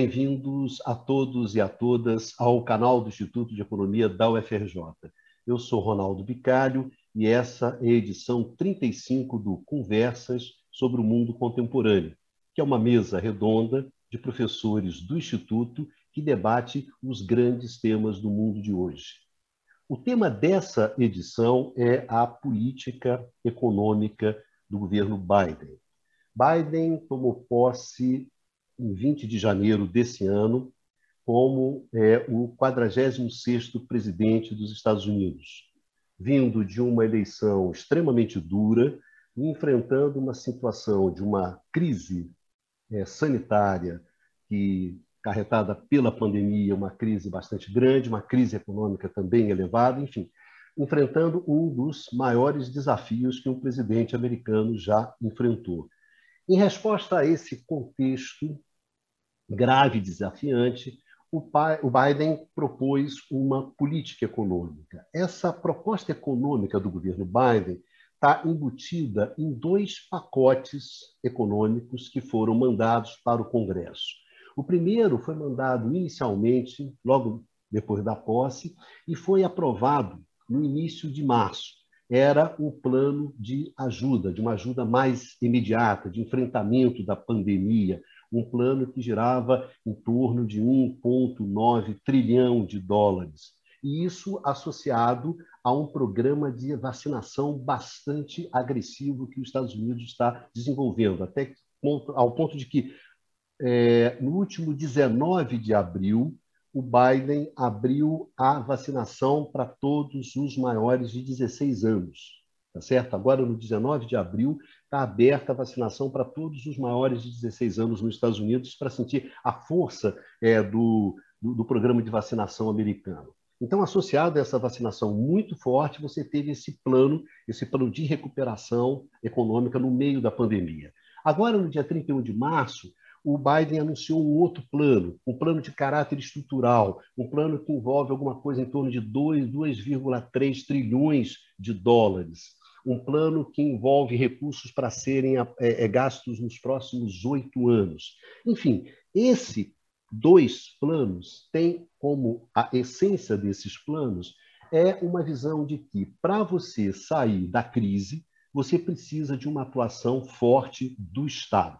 Bem-vindos a todos e a todas ao canal do Instituto de Economia da UFRJ. Eu sou Ronaldo Bicalho e essa é a edição 35 do Conversas sobre o Mundo Contemporâneo, que é uma mesa redonda de professores do Instituto que debate os grandes temas do mundo de hoje. O tema dessa edição é a política econômica do governo Biden. Biden tomou posse em 20 de janeiro desse ano como é, o 46º presidente dos Estados Unidos, vindo de uma eleição extremamente dura e enfrentando uma situação de uma crise é, sanitária que carretada pela pandemia, uma crise bastante grande, uma crise econômica também elevada, enfim, enfrentando um dos maiores desafios que um presidente americano já enfrentou. Em resposta a esse contexto grave e desafiante, o Biden propôs uma política econômica. Essa proposta econômica do governo Biden está embutida em dois pacotes econômicos que foram mandados para o Congresso. O primeiro foi mandado inicialmente, logo depois da posse, e foi aprovado no início de março. Era o plano de ajuda, de uma ajuda mais imediata, de enfrentamento da pandemia, um plano que girava em torno de 1,9 trilhão de dólares. E isso associado a um programa de vacinação bastante agressivo que os Estados Unidos está desenvolvendo, até ao ponto de que, é, no último 19 de abril, o Biden abriu a vacinação para todos os maiores de 16 anos. Tá certo? Agora, no 19 de abril, está aberta a vacinação para todos os maiores de 16 anos nos Estados Unidos para sentir a força é, do, do, do programa de vacinação americano. Então, associado a essa vacinação muito forte, você teve esse plano, esse plano de recuperação econômica no meio da pandemia. Agora, no dia 31 de março, o Biden anunciou um outro plano, um plano de caráter estrutural, um plano que envolve alguma coisa em torno de 2,3 trilhões de dólares um plano que envolve recursos para serem é, é, gastos nos próximos oito anos. Enfim, esse dois planos tem como a essência desses planos é uma visão de que para você sair da crise, você precisa de uma atuação forte do Estado,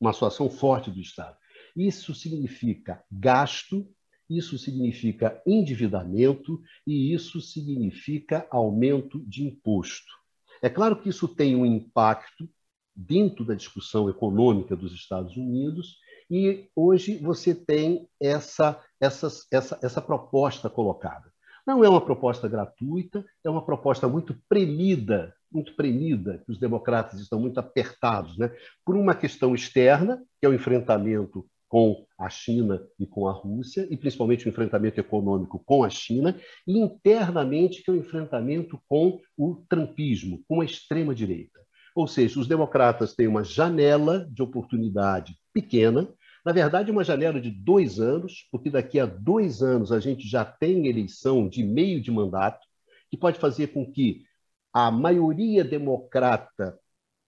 uma atuação forte do Estado. Isso significa gasto, isso significa endividamento e isso significa aumento de imposto. É claro que isso tem um impacto dentro da discussão econômica dos Estados Unidos, e hoje você tem essa, essa, essa, essa proposta colocada. Não é uma proposta gratuita, é uma proposta muito premida, muito premida, que os democratas estão muito apertados, né? por uma questão externa, que é o enfrentamento com a China e com a Rússia, e principalmente o enfrentamento econômico com a China, e internamente que é o enfrentamento com o trumpismo, com a extrema-direita. Ou seja, os democratas têm uma janela de oportunidade pequena, na verdade, uma janela de dois anos, porque daqui a dois anos a gente já tem eleição de meio de mandato, que pode fazer com que a maioria democrata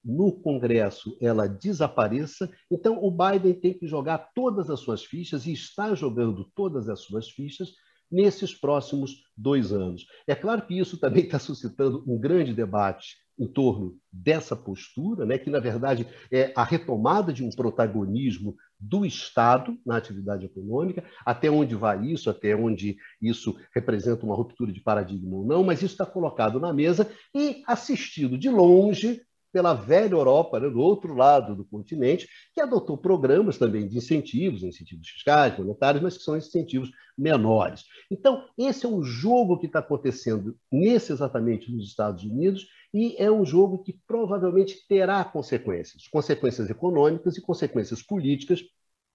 no Congresso ela desapareça. Então, o Biden tem que jogar todas as suas fichas e está jogando todas as suas fichas nesses próximos dois anos. É claro que isso também está suscitando um grande debate em torno dessa postura, né, que, na verdade, é a retomada de um protagonismo do Estado na atividade econômica, até onde vai isso, até onde isso representa uma ruptura de paradigma ou não, mas isso está colocado na mesa e assistido de longe pela velha Europa, né, do outro lado do continente, que adotou programas também de incentivos, incentivos fiscais, monetários, mas que são incentivos menores. Então, esse é um jogo que está acontecendo nesse exatamente nos Estados Unidos e é um jogo que provavelmente terá consequências, consequências econômicas e consequências políticas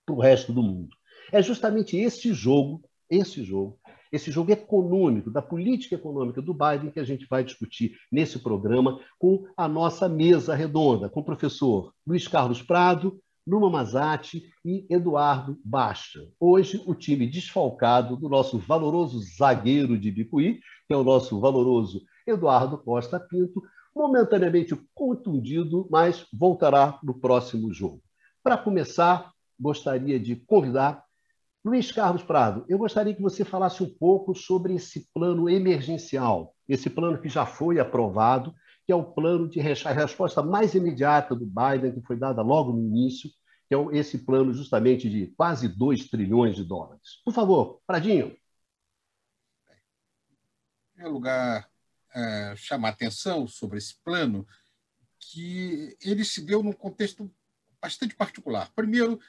para o resto do mundo. É justamente esse jogo, esse jogo, esse jogo econômico, da política econômica do Biden, que a gente vai discutir nesse programa com a nossa mesa redonda, com o professor Luiz Carlos Prado, Numa Mazati e Eduardo Baixa. Hoje, o time desfalcado do nosso valoroso zagueiro de Bicuí, que é o nosso valoroso Eduardo Costa Pinto, momentaneamente contundido, mas voltará no próximo jogo. Para começar, gostaria de convidar Luiz Carlos Prado. Eu gostaria que você falasse um pouco sobre esse plano emergencial, esse plano que já foi aprovado, que é o plano de resposta mais imediata do Biden, que foi dada logo no início, que é esse plano justamente de quase 2 trilhões de dólares. Por favor, Pradinho. Em primeiro lugar, é, chamar atenção sobre esse plano, que ele se deu num contexto bastante particular. Primeiro,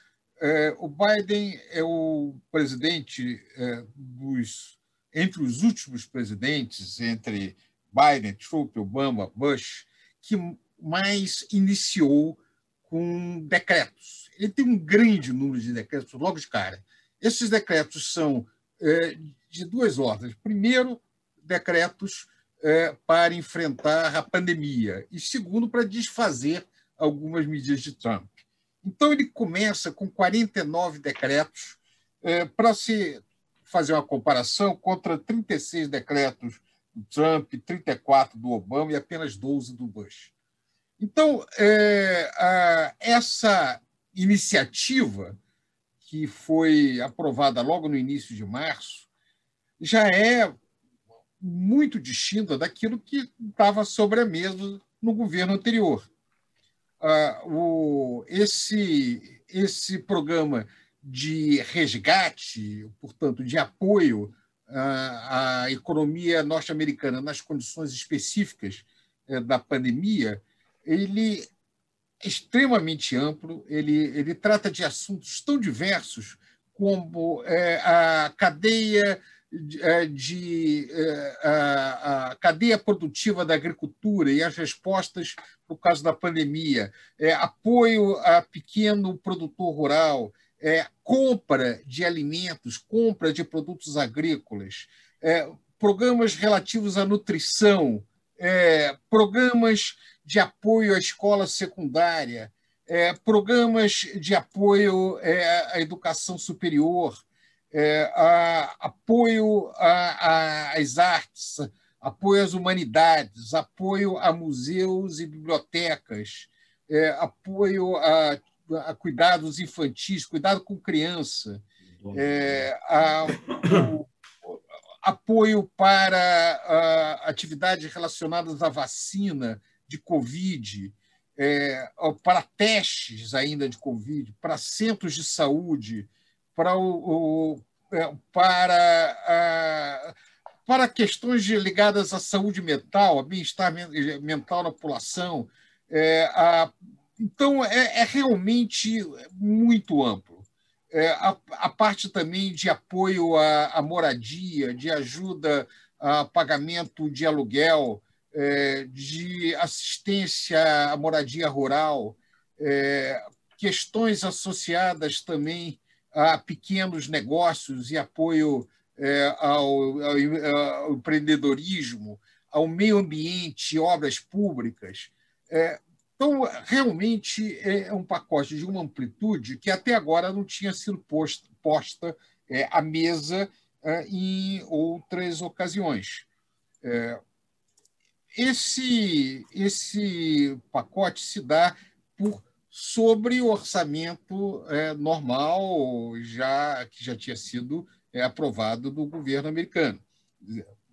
é, o Biden é o presidente é, dos entre os últimos presidentes, entre Biden, Trump, Obama, Bush, que mais iniciou com decretos. Ele tem um grande número de decretos logo de cara. Esses decretos são é, de duas ordens. Primeiro, decretos é, para enfrentar a pandemia, e segundo, para desfazer algumas medidas de Trump. Então, ele começa com 49 decretos, é, para se fazer uma comparação, contra 36 decretos do Trump, 34 do Obama e apenas 12 do Bush. Então, é, a, essa iniciativa, que foi aprovada logo no início de março, já é muito distinta daquilo que estava sobre a mesa no governo anterior. Ah, o, esse, esse programa de resgate, portanto, de apoio à, à economia norte-americana nas condições específicas eh, da pandemia, ele é extremamente amplo, ele, ele trata de assuntos tão diversos como é, a cadeia de, é, de é, a, cadeia produtiva da agricultura e as respostas por causa da pandemia, é, apoio a pequeno produtor rural, é, compra de alimentos, compra de produtos agrícolas, é, programas relativos à nutrição, é, programas de apoio à escola secundária, programas de apoio à educação superior, é, a, apoio às artes, apoio às humanidades, apoio a museus e bibliotecas, é, apoio a, a, cuidados infantis, cuidado com criança, é, a, o, apoio para atividades relacionadas à vacina, de Covid, é, para testes ainda de Covid, para centros de saúde, para, o, o é, para, a, para questões ligadas à saúde mental, a bem-estar mental na população. É, a, então, é, é, realmente muito amplo. É, a, a, parte também de apoio à, moradia, de ajuda a pagamento de aluguel, é, de assistência à moradia rural, questões associadas também a pequenos negócios e apoio é, ao, ao, ao, empreendedorismo, ao meio ambiente, obras públicas. então, realmente é um pacote de uma amplitude que até agora não tinha sido posta, posta à mesa em outras ocasiões. Esse, esse pacote se dá por sobre o orçamento é, normal já que já tinha sido é, aprovado do governo americano.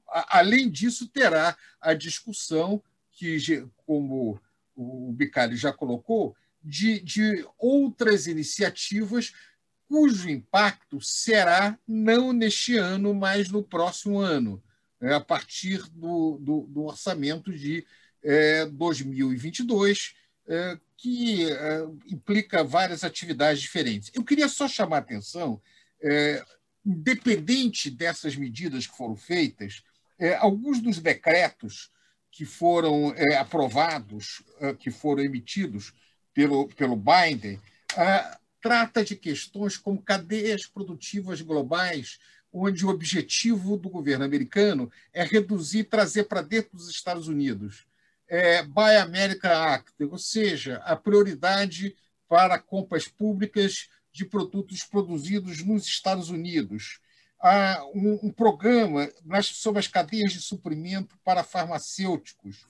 Além disso, terá a discussão que, como o Bicalho já colocou, de, de outras iniciativas cujo impacto será não neste ano, mas no próximo ano é, a partir do, do, do orçamento de é, 2022, é, que é, implica várias atividades diferentes. Eu queria só chamar a atenção, é, independente dessas medidas que foram feitas, é, alguns dos decretos que foram aprovados, que foram emitidos pelo, pelo Biden, trata de questões como cadeias produtivas globais onde o objetivo do governo americano é reduzir, trazer para dentro dos Estados Unidos. É, Buy America Act, ou seja, a prioridade para compras públicas de produtos produzidos nos Estados Unidos. Há um, um programa nas, sobre as cadeias de suprimento para farmacêuticos,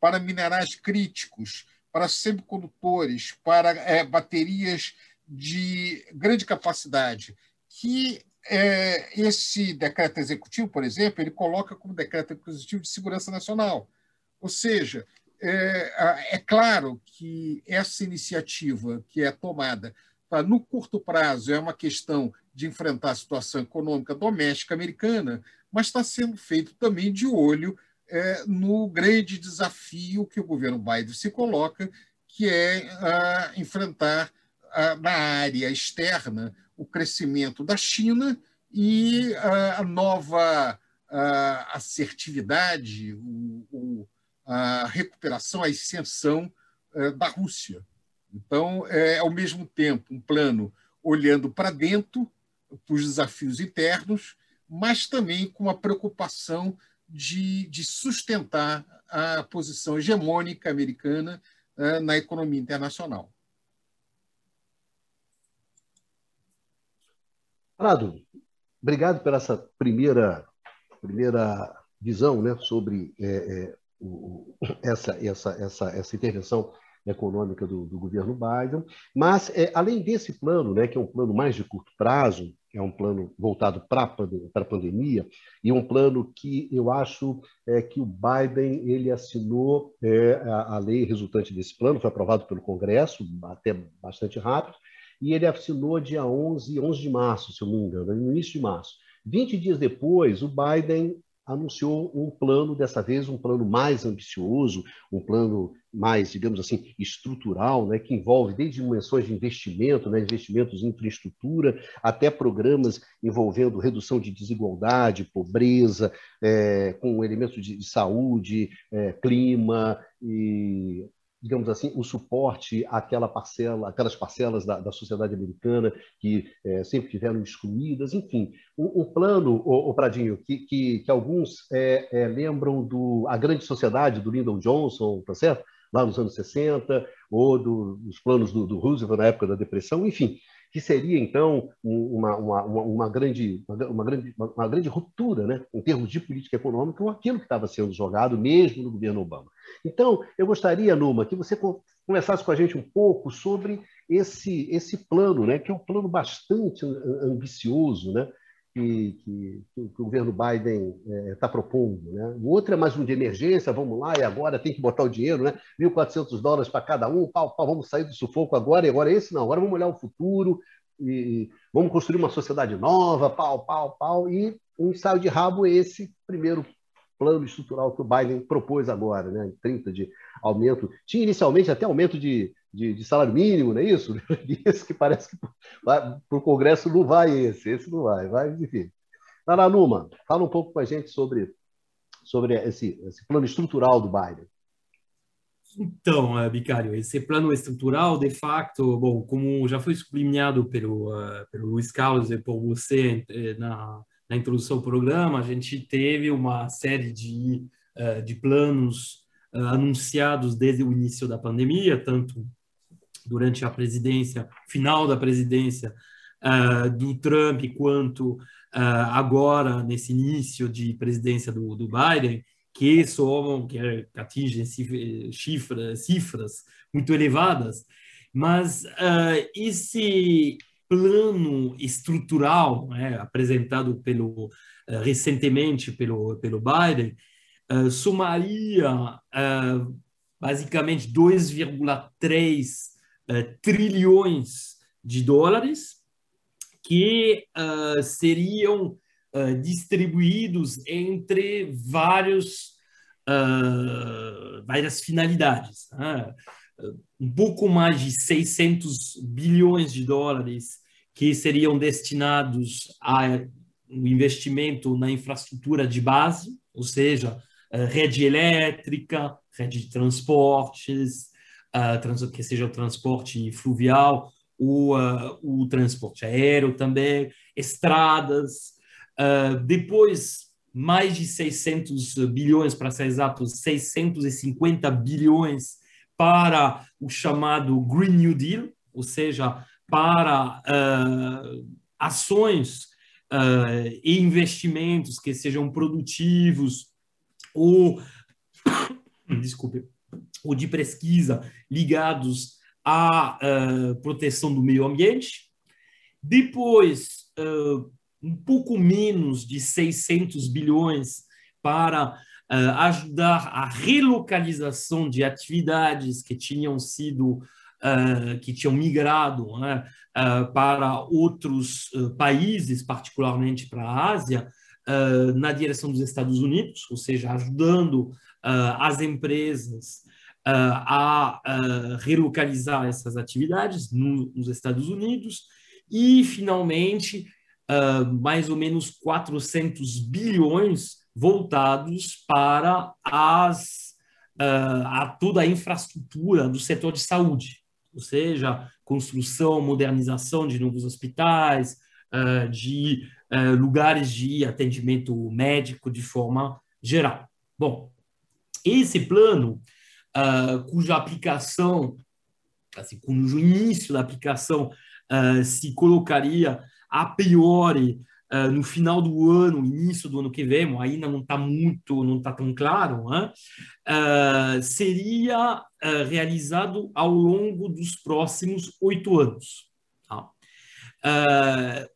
para minerais críticos, para semicondutores, para é, baterias de grande capacidade, que é, esse decreto executivo, por exemplo, ele coloca como decreto executivo de segurança nacional. Ou seja, é, é claro que essa iniciativa que é tomada tá, no curto prazo é uma questão de enfrentar a situação econômica doméstica americana, mas está sendo feito também de olho é, no grande desafio que o governo Biden se coloca, que é a, enfrentar a, na área externa o crescimento da China e a, a nova assertividade, o, o, a recuperação, a ascensão é, da Rússia. Então, é ao mesmo tempo um plano olhando para dentro, para os desafios internos, mas também com a preocupação de, de sustentar a posição hegemônica americana uh, na economia internacional. Prado, obrigado por essa primeira, primeira visão né, sobre é, é, o, essa, essa, essa, essa intervenção econômica do, do governo Biden. Mas, é, além desse plano, né, que é um plano mais de curto prazo, é um plano voltado para a pandemia, e um plano que eu acho é, que o Biden ele assinou é, a, a, lei resultante desse plano, foi aprovado pelo Congresso, até bastante rápido, e ele assinou dia 11, 11 de março, se eu não me engano, no início de março. 20 dias depois, o Biden anunciou um plano, dessa vez um plano mais ambicioso, um plano mais, digamos assim, estrutural, né, que envolve desde dimensões de investimento, né, investimentos em infraestrutura, até programas envolvendo redução de desigualdade, pobreza, é, com elementos de, de saúde, é, clima e digamos assim, o suporte àquela parcela, aquelas parcelas da, da sociedade americana que é, sempre tiveram excluídas, enfim, um, um plano, o, o, Pradinho, que, que, que alguns é, é, lembram do a grande sociedade do Lyndon Johnson, tá certo? Lá nos anos 60, ou do, dos planos do, do Roosevelt na época da depressão, enfim, que seria então uma, uma, uma, grande, uma, grande, uma grande ruptura né, em termos de política econômica com aquilo que estava sendo jogado mesmo no governo Obama. Então, eu gostaria, Numa, que você conversasse com a gente um pouco sobre esse, esse plano, né, que é um plano bastante ambicioso, né, que, que, que, o governo Biden está é, propondo. Né? O outro é mais um de emergência, vamos lá, e agora tem que botar o dinheiro, né? 1.400 dólares para cada um, pau, pau, vamos sair do sufoco agora, e agora esse não, agora vamos olhar o futuro, e vamos construir uma sociedade nova, pau, pau, pau, e um ensaio de rabo esse primeiro plano estrutural que o Biden propôs agora, né? 30 de aumento. Tinha inicialmente até aumento de, de, de salário mínimo, não é isso? Isso que parece que para o Congresso não vai esse, esse não vai, vai, enfim. Numa, fala um pouco com a gente sobre, sobre esse, esse plano estrutural do Biden. Então, uh, Bicário, esse plano estrutural, de facto, bom, como já foi sublinhado pelo, uh, pelo Luiz Carlos e por você eh, na, na introdução ao programa, a gente teve uma série de, uh, de planos anunciados desde o início da pandemia, tanto durante a presidência, final da presidência uh, do Trump, quanto agora nesse início de presidência do, do Biden, que somam, que atingem cifras, cifras muito elevadas, mas uh, esse plano estrutural né, apresentado pelo recentemente pelo pelo Biden somaria basicamente 2,3 uh, trilhões de dólares que uh, seriam uh, distribuídos entre vários, várias finalidades. Né? Um pouco mais de 600 bilhões de dólares que seriam destinados ao investimento na infraestrutura de base, ou seja, rede elétrica, rede de transportes, uh, que seja o transporte fluvial, o, uh, o transporte aéreo também, estradas. Depois, mais de 600 bilhões, para ser exatos, 650 bilhões para o chamado Green New Deal, ou seja, para ações e investimentos que sejam produtivos ou, desculpe, ou de pesquisa ligados a uh, proteção do meio ambiente. Depois, uh, um pouco menos de 600 bilhões para uh, ajudar a relocalização de atividades que tinham sido que tinham migrado né, para outros países, particularmente para a Ásia, na direção dos Estados Unidos, ou seja, ajudando as empresas a, relocalizar essas atividades nos Estados Unidos. E, finalmente, mais ou menos 400 bilhões voltados para as, a toda a infraestrutura do setor de saúde, ou seja, construção, modernização de novos hospitais, de lugares de atendimento médico de forma geral. Bom, esse plano cuja aplicação, assim, cujo início da aplicação se colocaria a priori uh, no final do ano, início do ano que vem, ainda não está muito, não está tão claro, né? seria realizado ao longo dos próximos oito anos. Tá?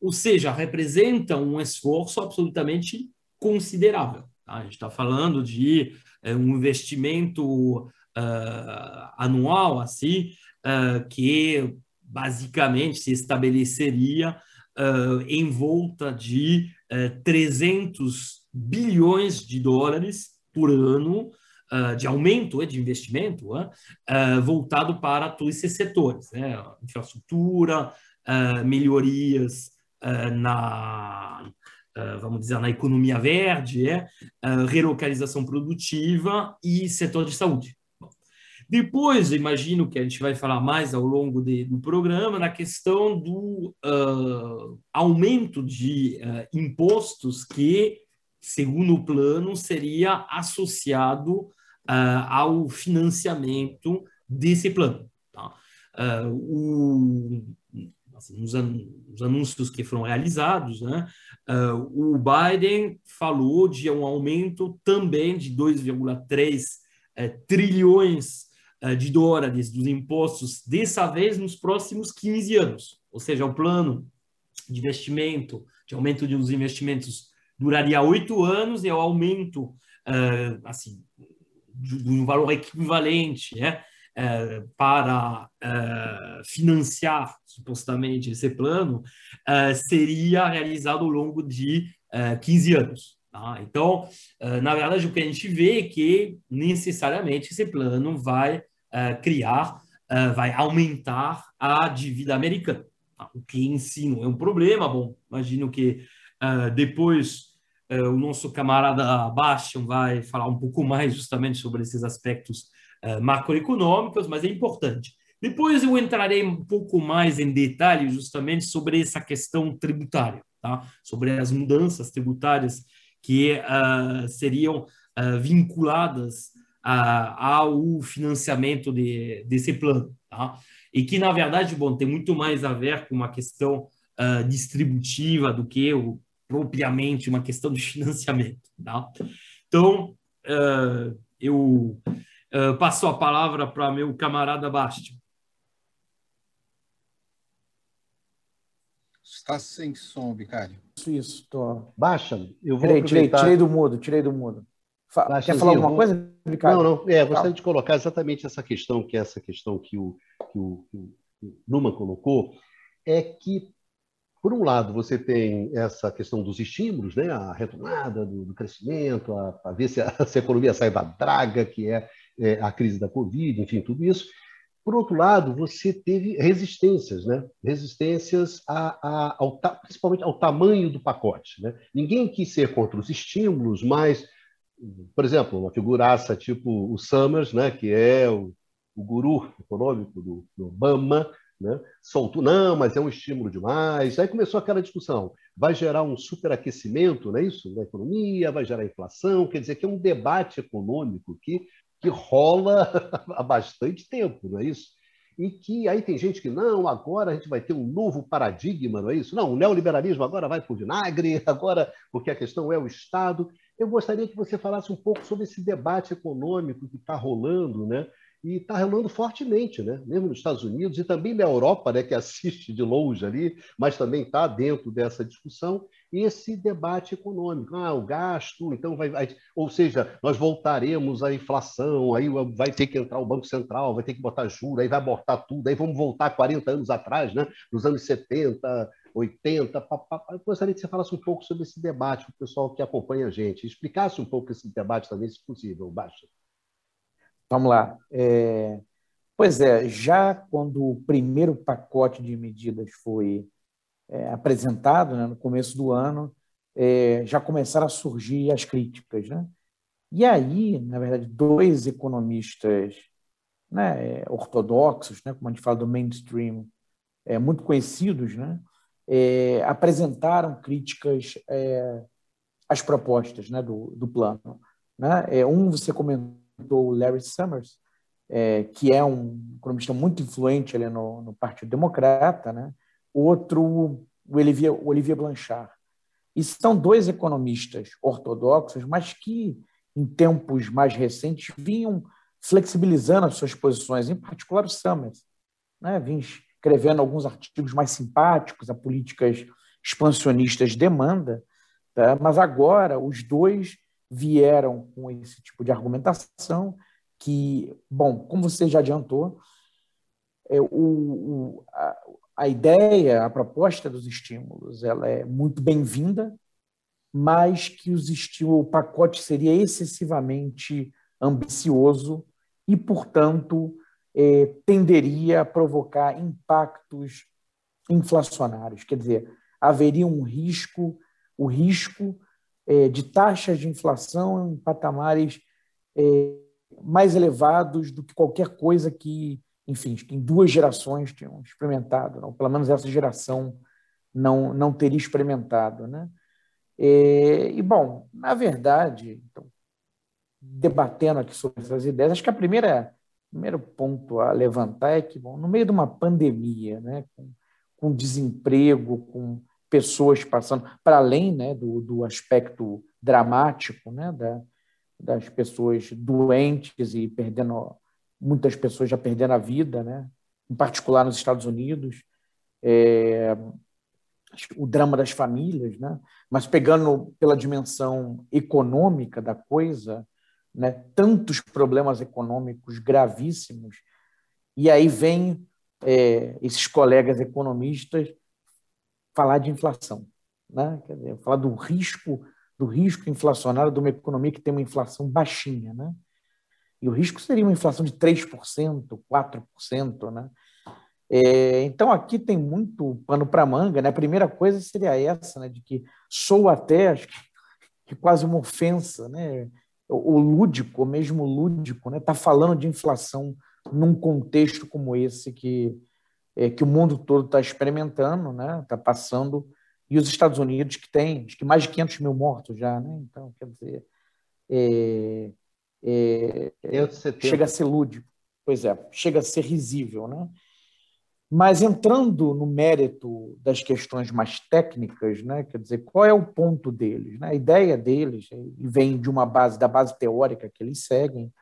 ou seja, representa um esforço absolutamente considerável. Tá? A gente está falando de um investimento uh, anual, assim, uh, que basicamente se estabeleceria uh, em volta de 300 bilhões de dólares por ano de aumento de investimento voltado para todos esses setores, né? infraestrutura, melhorias na vamos dizer, na economia verde, é, relocalização produtiva e setor de saúde. Depois, imagino que a gente vai falar mais ao longo de, do programa na questão do uh, aumento de uh, impostos que, segundo o plano, seria associado uh, ao financiamento desse plano. Tá? O, assim, nos, an nos, anúncios que foram realizados, né, o Biden falou de um aumento também de 2,3 eh, trilhões de dólares dos impostos, dessa vez nos próximos 15 anos. Ou seja, o plano de investimento, de aumento dos investimentos, duraria oito anos e o aumento uh, assim, de um valor equivalente né, uh, para uh, financiar, supostamente, esse plano, seria realizado ao longo de 15 anos. Tá? Então, na verdade, o que a gente vê é que necessariamente esse plano vai uh, criar, uh, vai aumentar a dívida americana. Tá? O que em si não é um problema. Bom, imagino que depois o nosso camarada Bastian vai falar um pouco mais justamente sobre esses aspectos macroeconômicos, mas é importante. Depois eu entrarei um pouco mais em detalhe justamente sobre essa questão tributária, tá? sobre as mudanças tributárias que uh, seriam uh, vinculadas ao financiamento de, desse plano. Tá? E que, na verdade, bom, tem muito mais a ver com uma questão uh, distributiva do que o, propriamente uma questão de financiamento. Tá? Então, uh, eu uh, passo a palavra para meu camarada Basti. Está sem som, Vicário. Isso, isso. Tô... Baixa, eu vou tirei, aproveitar... tirei, tirei do mudo, tirei do mudo. Fa Quer falar alguma vou... coisa, Ricardo? Não, não. É, gostaria de colocar exatamente essa questão, que é essa questão que o, que o, que o Numa colocou, é que, por um lado, você tem essa questão dos estímulos, né? a retomada do, do crescimento, a, a ver se a, se a, economia sai da draga, que é, é a crise da Covid, enfim, tudo isso. Por outro lado, você teve resistências, né? resistências a, a, ao, principalmente ao tamanho do pacote. Né? Ninguém quis ser contra os estímulos, mas por exemplo, uma figuraça tipo o Summers, né, que é o, o guru econômico do, do Obama, né, soltou, não, mas é um estímulo demais. Aí começou aquela discussão, vai gerar um superaquecimento, não é isso, na economia, vai gerar inflação, quer dizer que é um debate econômico que, que rola há bastante tempo, não é isso? E que aí tem gente que, não, agora a gente vai ter um novo paradigma, não é isso? Não, o neoliberalismo agora vai para o vinagre, agora, porque a questão é o Estado. Eu gostaria que você falasse um pouco sobre esse debate econômico que está rolando, né? E está rolando fortemente, né? mesmo nos Estados Unidos e também na Europa, né, que assiste de longe ali, mas também está dentro dessa discussão, esse debate econômico. Ah, o gasto, então vai, vai, Ou seja, nós voltaremos à inflação, aí vai ter que entrar o Banco Central, vai ter que botar juros, aí vai botar tudo, aí vamos voltar 40 anos atrás, né? nos anos 70, 80. Pá, Eu gostaria que você falasse um pouco sobre esse debate para o pessoal que acompanha a gente, explicasse um pouco esse debate também, se possível, Baixa. Vamos lá. É... Pois é, já quando o primeiro pacote de medidas foi é, apresentado, né, no começo do ano, é, já começaram a surgir as críticas. Né? E aí, na verdade, dois economistas né, ortodoxos, né, como a gente fala do mainstream, é, muito conhecidos, né, é, apresentaram críticas é, às propostas né, do, do plano. Né? É, um, você comentou, o Larry Summers, é, que é um economista muito influente ali no, no Partido Democrata, né? outro, o Olivier, o Olivier Blanchard. E são dois economistas ortodoxos, mas que, em tempos mais recentes, vinham flexibilizando as suas posições, em particular o Summers. Né? Vinha escrevendo alguns artigos mais simpáticos a políticas expansionistas de demanda, tá? mas agora os dois vieram com esse tipo de argumentação que, bom, como você já adiantou, é, o, o, a, a ideia, a proposta dos estímulos, ela é muito bem-vinda, mas que os estímulos, o pacote seria excessivamente ambicioso e, portanto, é, tenderia a provocar impactos inflacionários. Quer dizer, haveria um risco, o risco é, de taxas de inflação em patamares é, mais elevados do que qualquer coisa que, enfim, em duas gerações tinham experimentado, não? pelo menos essa geração não, não teria experimentado. Né? E, e, bom, na verdade, então, debatendo aqui sobre essas ideias, acho que a primeira primeiro ponto a levantar é que, bom, no meio de uma pandemia, né, com, com desemprego, com pessoas passando, para além né, do, do aspecto dramático né, da, das pessoas doentes e perdendo, muitas pessoas já perdendo a vida, né, em particular nos Estados Unidos, é, o drama das famílias, né, mas pegando pela dimensão econômica da coisa, né, tantos problemas econômicos gravíssimos, e aí vem é, esses colegas economistas falar de inflação, né? Quer dizer, falar do risco do risco inflacionário de uma economia que tem uma inflação baixinha, né? E o risco seria uma inflação de 3%, 4%, né? É, então aqui tem muito pano para manga, né? A primeira coisa seria essa, né? De que sou até acho que, que quase uma ofensa, né? O, o lúdico, mesmo lúdico, né? Tá falando de inflação num contexto como esse que é, que o mundo todo está experimentando, né? Está passando e os Estados Unidos que tem acho que mais de 500 mil mortos já, né? Então quer dizer é, é, chega a ser lúdico, pois é, chega a ser risível, né? Mas entrando no mérito das questões mais técnicas, né, quer dizer, qual é o ponto deles? Né? A ideia deles, e vem de uma base, da base teórica que eles seguem,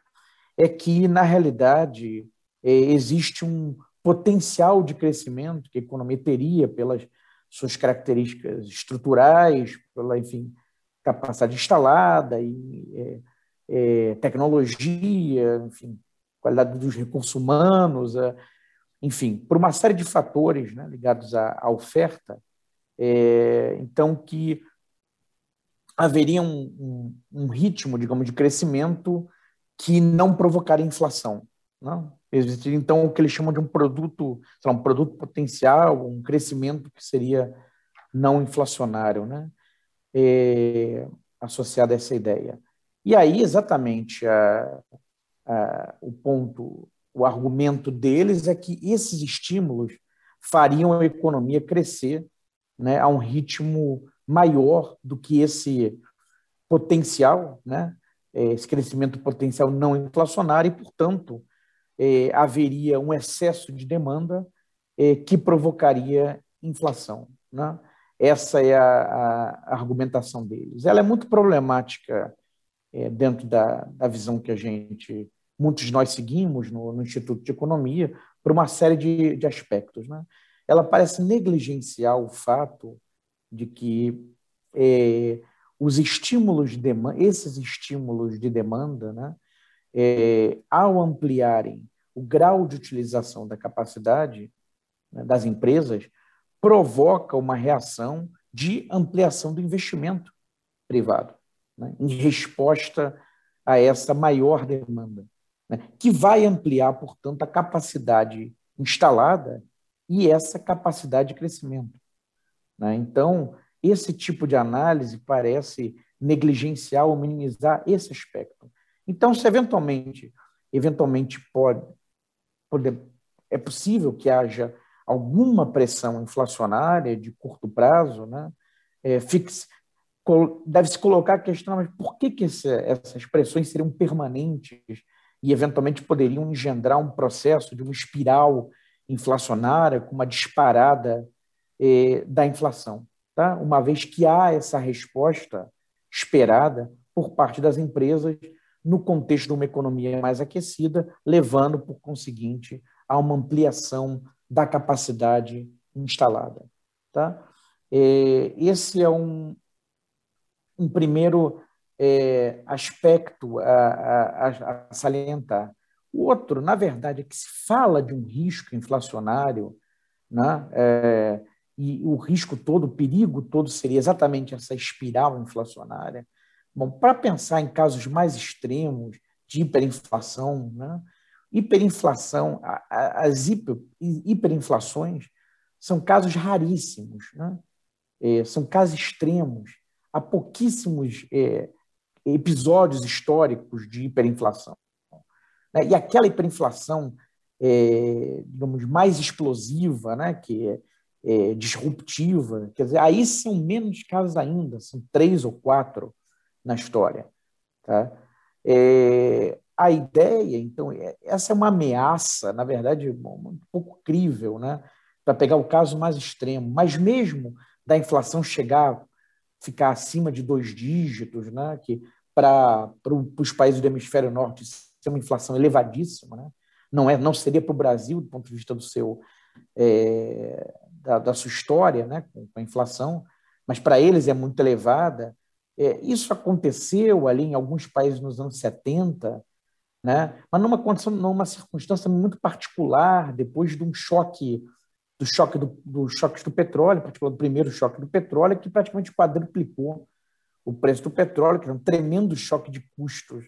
é que, na realidade, é, existe um potencial de crescimento que a economia teria pelas suas características estruturais, pela, enfim, capacidade instalada e é, é, tecnologia, enfim, qualidade dos recursos humanos, enfim, por uma série de fatores né, ligados à, à oferta, é, então que haveria um, um, um, ritmo, digamos, de crescimento que não provocaria inflação. Não? Existiria, então, o que eles chamam de um produto, lá, um produto potencial, um crescimento que seria não inflacionário, né? É, associado a essa ideia. E aí, exatamente, a, a, o ponto o argumento deles é que esses estímulos fariam a economia crescer né, a um ritmo maior do que esse potencial, né, esse crescimento potencial não inflacionário, e, portanto, é, haveria um excesso de demanda é, que provocaria inflação. Né? Essa é a, a, argumentação deles. Ela é muito problemática é, dentro da, da visão que a gente muitos de nós seguimos no, no Instituto de Economia, por uma série de, de aspectos. Né? Ela parece negligenciar o fato de que os estímulos de demanda, esses estímulos de demanda, né, é, ao ampliarem o grau de utilização da capacidade né, das empresas, provoca uma reação de ampliação do investimento privado, né, em resposta a essa maior demanda, né, que vai ampliar, portanto, a capacidade instalada e essa capacidade de crescimento. Né? Então, esse tipo de análise parece negligenciar ou minimizar esse aspecto. Então, se eventualmente, eventualmente pode, pode é possível que haja alguma pressão inflacionária de curto prazo, né? É, fixe, deve-se colocar a questão, mas por que, que essa, essas pressões seriam permanentes e eventualmente poderiam engendrar um processo de uma espiral inflacionária com uma disparada eh, da inflação? Tá? Uma vez que há essa resposta esperada por parte das empresas no contexto de uma economia mais aquecida, levando, por conseguinte, a uma ampliação da capacidade instalada. Tá? É, esse é um, um primeiro é, aspecto a, a, a, salientar. O outro, na verdade, é que se fala de um risco inflacionário, né? É, e o risco todo, o perigo todo seria exatamente essa espiral inflacionária. Bom, para pensar em casos mais extremos de hiperinflação, né? hiperinflação, as hiper, hiperinflações são casos raríssimos, né? É, são casos extremos. Há pouquíssimos é, episódios históricos de hiperinflação. Né? E aquela hiperinflação, é, digamos, mais explosiva, né? que é, é, disruptiva, quer dizer, aí são menos casos ainda, são três ou quatro na história. Tá? É, a ideia, então, é, essa é uma ameaça, na verdade, um pouco crível, né? para pegar o caso mais extremo, mas mesmo da inflação chegar, ficar acima de dois dígitos, né? que para os países do hemisfério norte ser uma inflação elevadíssima, né? não, é, não seria para o Brasil, do ponto de vista do seu, é, da, da, sua história né? com a inflação, mas para eles é muito elevada, é, isso aconteceu ali em alguns países nos anos 70, né? mas numa, condição, numa circunstância muito particular, depois de um choque do choque do, do choques do petróleo, particularmente do primeiro choque do petróleo, que praticamente quadruplicou o preço do petróleo, que é um tremendo choque de custos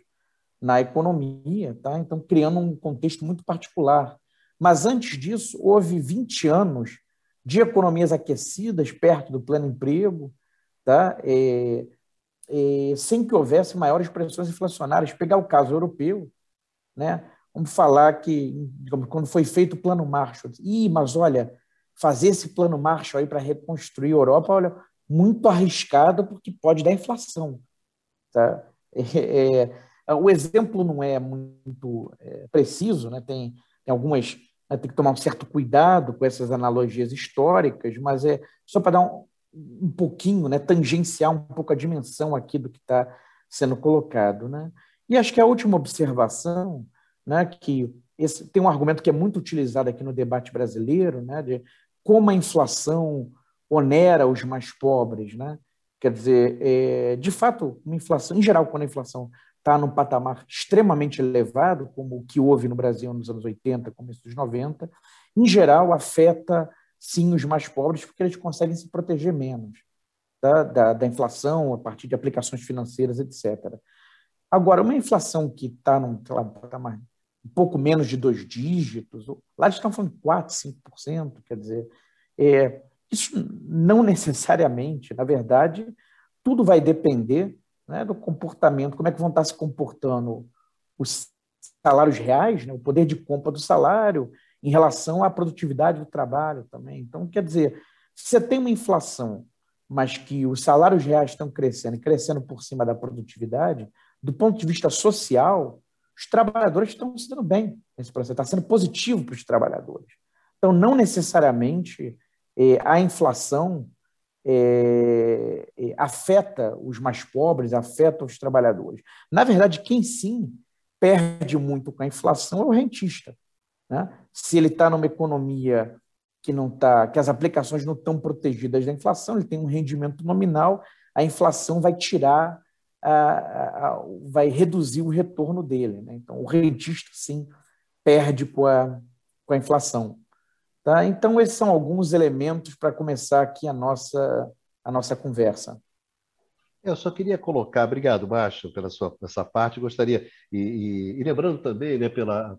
na economia, tá? então criando um contexto muito particular. Mas antes disso, houve 20 anos de economias aquecidas perto do pleno emprego, tá? É, é, sem que houvesse maiores pressões inflacionárias. Pegar o caso europeu, né? vamos falar que, digamos, quando foi feito o plano Marshall, Ih, mas olha, fazer esse plano Marshall aí para reconstruir a Europa, olha, muito arriscado porque pode dar inflação. Tá? É, é, o exemplo não é muito é, preciso, né? tem, tem algumas. Né, tem que tomar um certo cuidado com essas analogias históricas, mas é só para dar um, um pouquinho, né, tangenciar um pouco a dimensão aqui do que está sendo colocado. Né? E acho que a última observação, né, que esse, tem um argumento que é muito utilizado aqui no debate brasileiro, né, de como a inflação onera os mais pobres. Né? Quer dizer, é, de fato, uma inflação, em geral, quando a inflação está num patamar extremamente elevado, como o que houve no Brasil nos anos 80, começo dos 90, em geral, afeta sim os mais pobres, porque eles conseguem se proteger menos tá? da, da inflação a partir de aplicações financeiras, etc. Agora, uma inflação que está patamar um pouco menos de dois dígitos, lá eles estão falando 4%, 5%, quer dizer, é, isso não necessariamente, na verdade, tudo vai depender né, do comportamento, como é que vão estar se comportando os salários reais, né, o poder de compra do salário, em relação à produtividade do trabalho também. Então, quer dizer, se você tem uma inflação, mas que os salários reais estão crescendo e crescendo por cima da produtividade, do ponto de vista social, os trabalhadores estão se dando bem nesse processo, está sendo positivo para os trabalhadores. Então, não necessariamente eh, a inflação eh, afeta os mais pobres, afeta os trabalhadores. Na verdade, quem sim perde muito com a inflação é o rentista. Né? Se ele está numa economia que não tá, que as aplicações não estão protegidas da inflação, ele tem um rendimento nominal, a inflação vai tirar, a, a, vai reduzir o retorno dele. Né? Então, o rentista, sim, perde com a, com a inflação. Tá? Então, esses são alguns elementos para começar aqui a nossa, a nossa conversa. Eu só queria colocar, obrigado, Baixo, pela sua essa parte. Gostaria, e, e, e lembrando também, né, pela,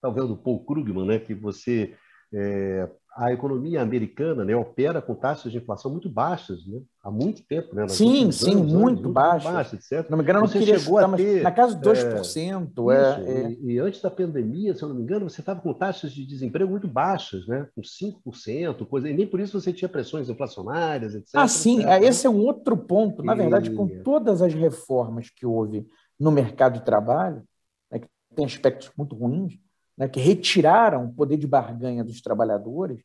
talvez do Paul Krugman, né, que você é, a economia americana né, opera com taxas de inflação muito baixas, né? há muito tempo. Né? Sim, sim, anos, muito, muito baixas. baixas certo? Não me engano, você chegou a ter, na casa de 2%. É, isso, é, E, e, antes da pandemia, se eu não me engano, você estava com taxas de desemprego muito baixas, né? com 5%, coisa, e nem por isso você tinha pressões inflacionárias, etc. Ah, sim, etc, esse é um outro ponto. Na verdade, com todas as reformas que houve no mercado de trabalho, né, que tem aspectos muito ruins, né, que retiraram o poder de barganha dos trabalhadores.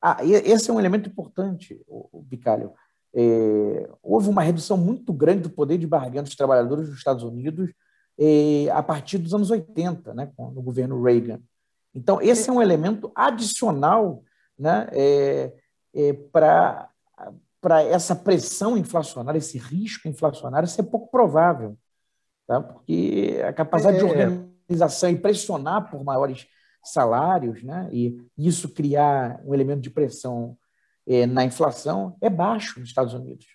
Ah, esse é um elemento importante, o Bicalho. É, houve uma redução muito grande do poder de barganha dos trabalhadores dos Estados Unidos é, a partir dos anos 80, né, no governo Reagan. Então, esse é um elemento adicional né, é, é para essa pressão inflacionária, esse risco inflacionário ser pouco provável, tá? porque a capacidade de é, organização organização e pressionar por maiores salários, né? e isso criar um elemento de pressão é, na inflação, é baixo nos Estados Unidos.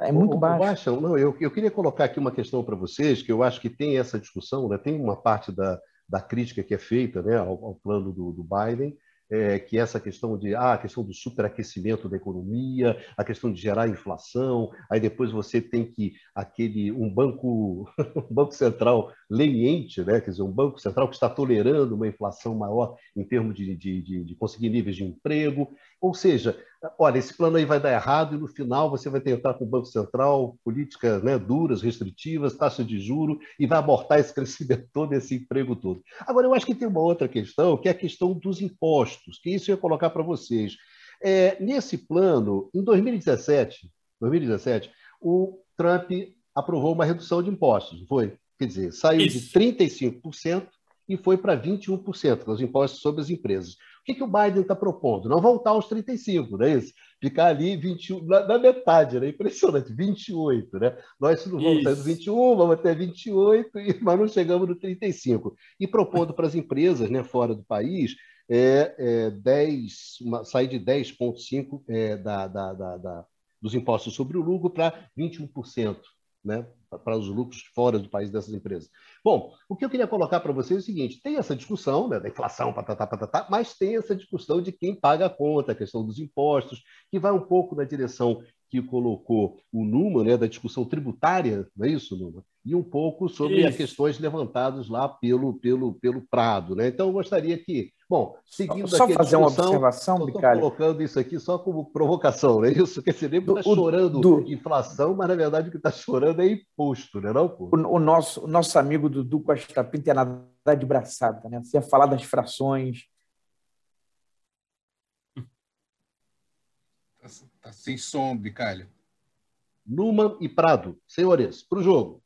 É muito o, baixo. Baixo, não, eu, eu queria colocar aqui uma questão para vocês, que eu acho que tem essa discussão, né? tem uma parte da, da crítica que é feita né, ao, ao plano do, do Biden, é, que essa questão de ah, a questão do superaquecimento da economia, a questão de gerar inflação, aí depois você tem que aquele um banco um banco central leniente, né, quer dizer, um banco central que está tolerando uma inflação maior em termos de, de, de, de conseguir níveis de emprego, ou seja, olha, esse plano aí vai dar errado e no final você vai tentar com o Banco Central políticas né, duras, restritivas, taxa de juro e vai abortar esse crescimento todo, esse emprego todo. Agora, eu acho que tem uma outra questão, que é a questão dos impostos, que isso eu ia colocar para vocês. É, nesse plano, em 2017, 2017, o Trump aprovou uma redução de impostos, foi? Quer dizer, saiu isso. de 35% e foi para 21%, os impostos sobre as empresas que, que o Biden está propondo? Não voltar aos 35, não é isso? Ficar ali 21, na, na metade, né? Impressionante, 28, né? Nós não vamos sair do 21, vamos até 28, mas não chegamos no 35. E propondo para as empresas né, fora do país é, é 10, uma, sair de 10,5% é, da, da, da, da, dos impostos sobre o lucro para 21%. Né, para os lucros fora do país dessas empresas. Bom, o que eu queria colocar para vocês é o seguinte: tem essa discussão né, da inflação, patatá, patatá, mas tem essa discussão de quem paga a conta, a questão dos impostos, que vai um pouco na direção que colocou o Numa, né, da discussão tributária, não é isso, Numa? E um pouco sobre isso. as questões levantadas lá pelo, pelo, pelo Prado. Né? Então, eu gostaria que, bom, seguindo só aqui fazer uma observação, Estou colocando isso aqui só como provocação, não é isso? Porque você lembra está chorando do... inflação, mas na verdade o que está chorando é imposto, né, não, pô? O, o, nosso, o nosso amigo Dudu Costa Pinto é nada de braçada, né? Você ia falar das frações, Tá sem som, Bicalho. Numan e Prado, senhores, para o jogo.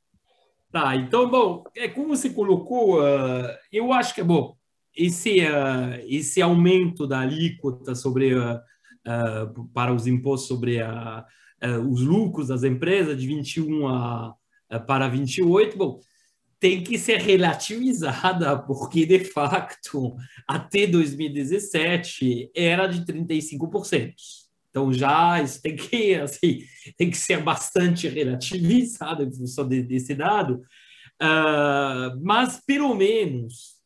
Tá, então, bom, é como você colocou, uh, eu acho que, é bom, esse, uh, esse aumento da alíquota sobre, uh, para os impostos sobre os lucros das empresas de 21 a, para 28, bom, tem que ser relativizada, porque, de facto, até 2017 era de 35%. Então já isso tem que assim tem que ser bastante relativizado em função de, desse dado, uh, mas pelo menos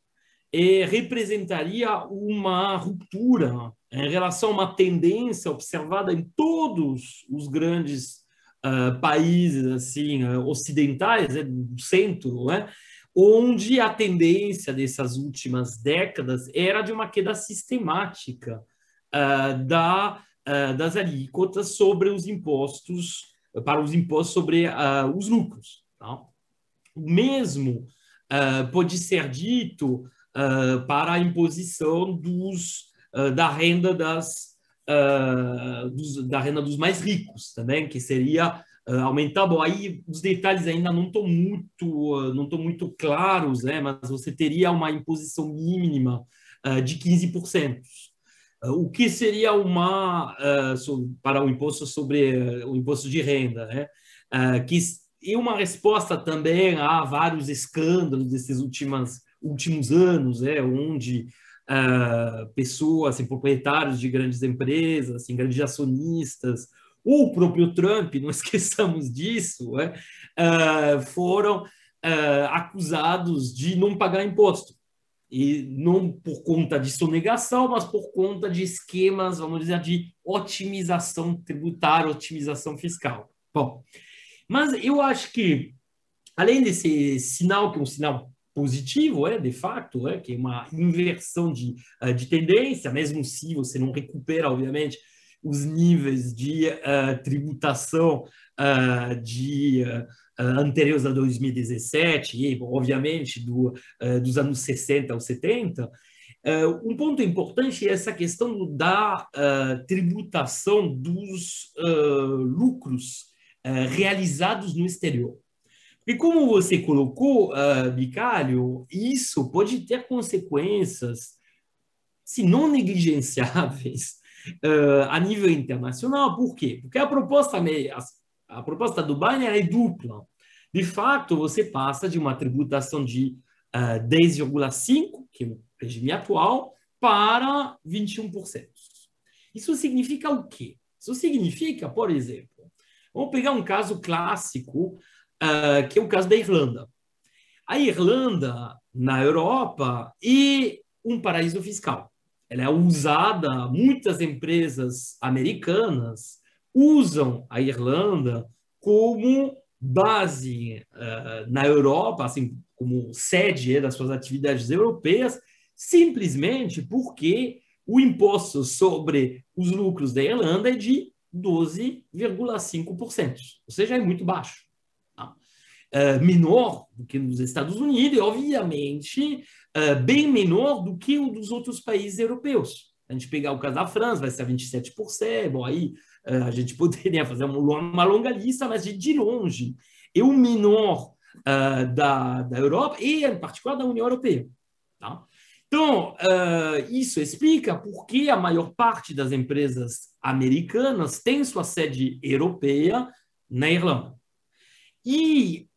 é, representaria uma ruptura em relação a uma tendência observada em todos os grandes uh, países assim uh, ocidentais, né, do centro, né, onde a tendência dessas últimas décadas era de uma queda sistemática da uh, das alíquotas sobre os impostos, para os impostos sobre uh, os lucros. Tá? O mesmo uh, pode ser dito para a imposição dos, da renda das dos, da renda dos mais ricos também, que seria aumentar. Bom, aí os detalhes ainda não estão muito, não estão muito claros, né? Mas você teria uma imposição mínima de 15%. O que seria uma para o imposto sobre o imposto de renda, né? que e uma resposta também a vários escândalos desses últimos últimos anos, né? Onde pessoas, assim, proprietários de grandes empresas, assim, grandes acionistas o próprio Trump, não esqueçamos disso, né, uh, foram uh, acusados de não pagar imposto. E não por conta de sonegação, mas por conta de esquemas, vamos dizer, de otimização tributária, otimização fiscal. Bom, mas eu acho que, além desse sinal, que é um sinal positivo, é, de fato, é, que é uma inversão de, uh, de tendência, mesmo se você não recupera, obviamente, os níveis de uh, tributação uh, de uh, anteriores a 2017 e, obviamente, do, dos anos 60 aos 70, um ponto importante é essa questão da tributação dos lucros realizados no exterior. E como você colocou, uh, Bicalho, isso pode ter consequências, se não negligenciáveis, uh, a nível internacional. Por quê? Porque a proposta, a, proposta do Biden é dupla. De fato, você passa de uma tributação de uh, 10,5%, que é o regime atual, para 21%. Isso significa o quê? Isso significa, por exemplo, vamos pegar um caso clássico, uh, que é o caso da Irlanda. A Irlanda, na Europa, é um paraíso fiscal ela é usada, muitas empresas americanas usam a Irlanda como base uh, na Europa, assim como sede das suas atividades europeias, simplesmente porque o imposto sobre os lucros da Irlanda é de 12,5%, ou seja, é muito baixo. Uh, menor do que nos Estados Unidos, e obviamente uh, bem menor do que o dos outros países europeus. A gente pegar o caso da França, vai ser a 27%, bom, aí a gente poderia fazer uma, longa lista, mas de, longe é o menor uh, da, da Europa e, em particular, da União Europeia. Tá? Então, isso explica por que a maior parte das empresas americanas tem sua sede europeia na Irlanda. E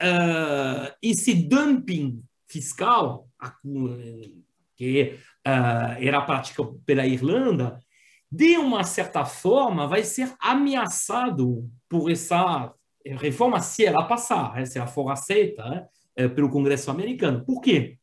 esse dumping fiscal que uh, era prática pela Irlanda, de uma certa forma, vai ser ameaçado por essa reforma se ela passar, né, se ela for aceita né, eh, pelo Congresso americano. Por quê?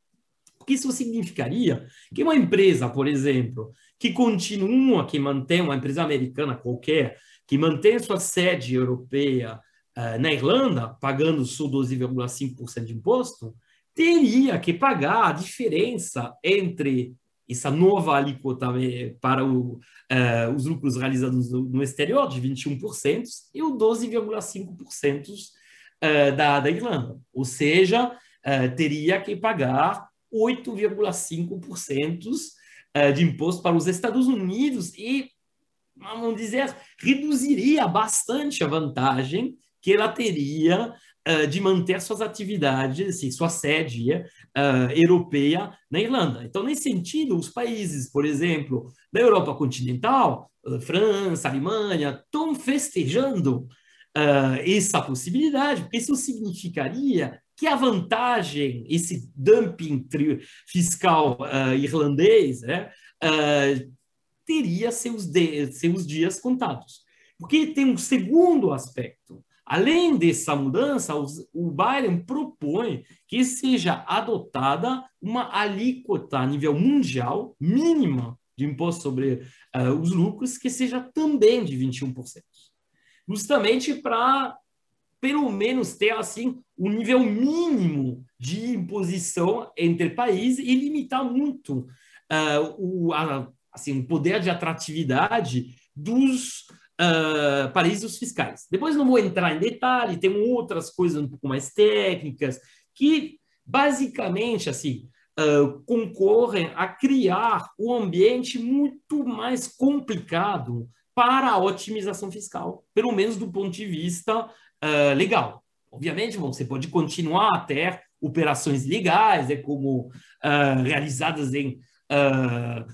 Porque isso significaria que uma empresa, por exemplo, que continua, que mantém uma empresa americana qualquer, que mantém sua sede europeia uh, na Irlanda, pagando só 12,5% de imposto, teria que pagar a diferença entre essa nova alíquota eh, para o, uh, os lucros realizados no, exterior, de 21%, e o 12,5% uh, da, da Irlanda. Ou seja, uh, teria que pagar 8,5% uh, de imposto para os Estados Unidos e, vamos dizer, reduziria bastante a vantagem que ela teria uh, de manter suas atividades, assim, sua sede uh, europeia na Irlanda. Então, nesse sentido, os países, por exemplo, da Europa continental, uh, França, Alemanha, estão festejando essa possibilidade, porque isso significaria que a vantagem, esse dumping fiscal irlandês, né, teria seus, seus dias contados. Porque tem um segundo aspecto. Além dessa mudança, o Biden propõe que seja adotada uma alíquota a nível mundial mínima de imposto sobre uh, os lucros, que seja também de 21%. Justamente para, pelo menos, ter assim um nível mínimo de imposição entre países e limitar muito uh, o, a, assim, o poder de atratividade dos uh, paraísos fiscais. Depois não vou entrar em detalhe, tem outras coisas um pouco mais técnicas que basicamente assim uh, concorrem a criar um ambiente muito mais complicado para a otimização fiscal, pelo menos do ponto de vista uh, legal. Obviamente, bom, você pode continuar a ter operações legais, é como realizadas em, uh,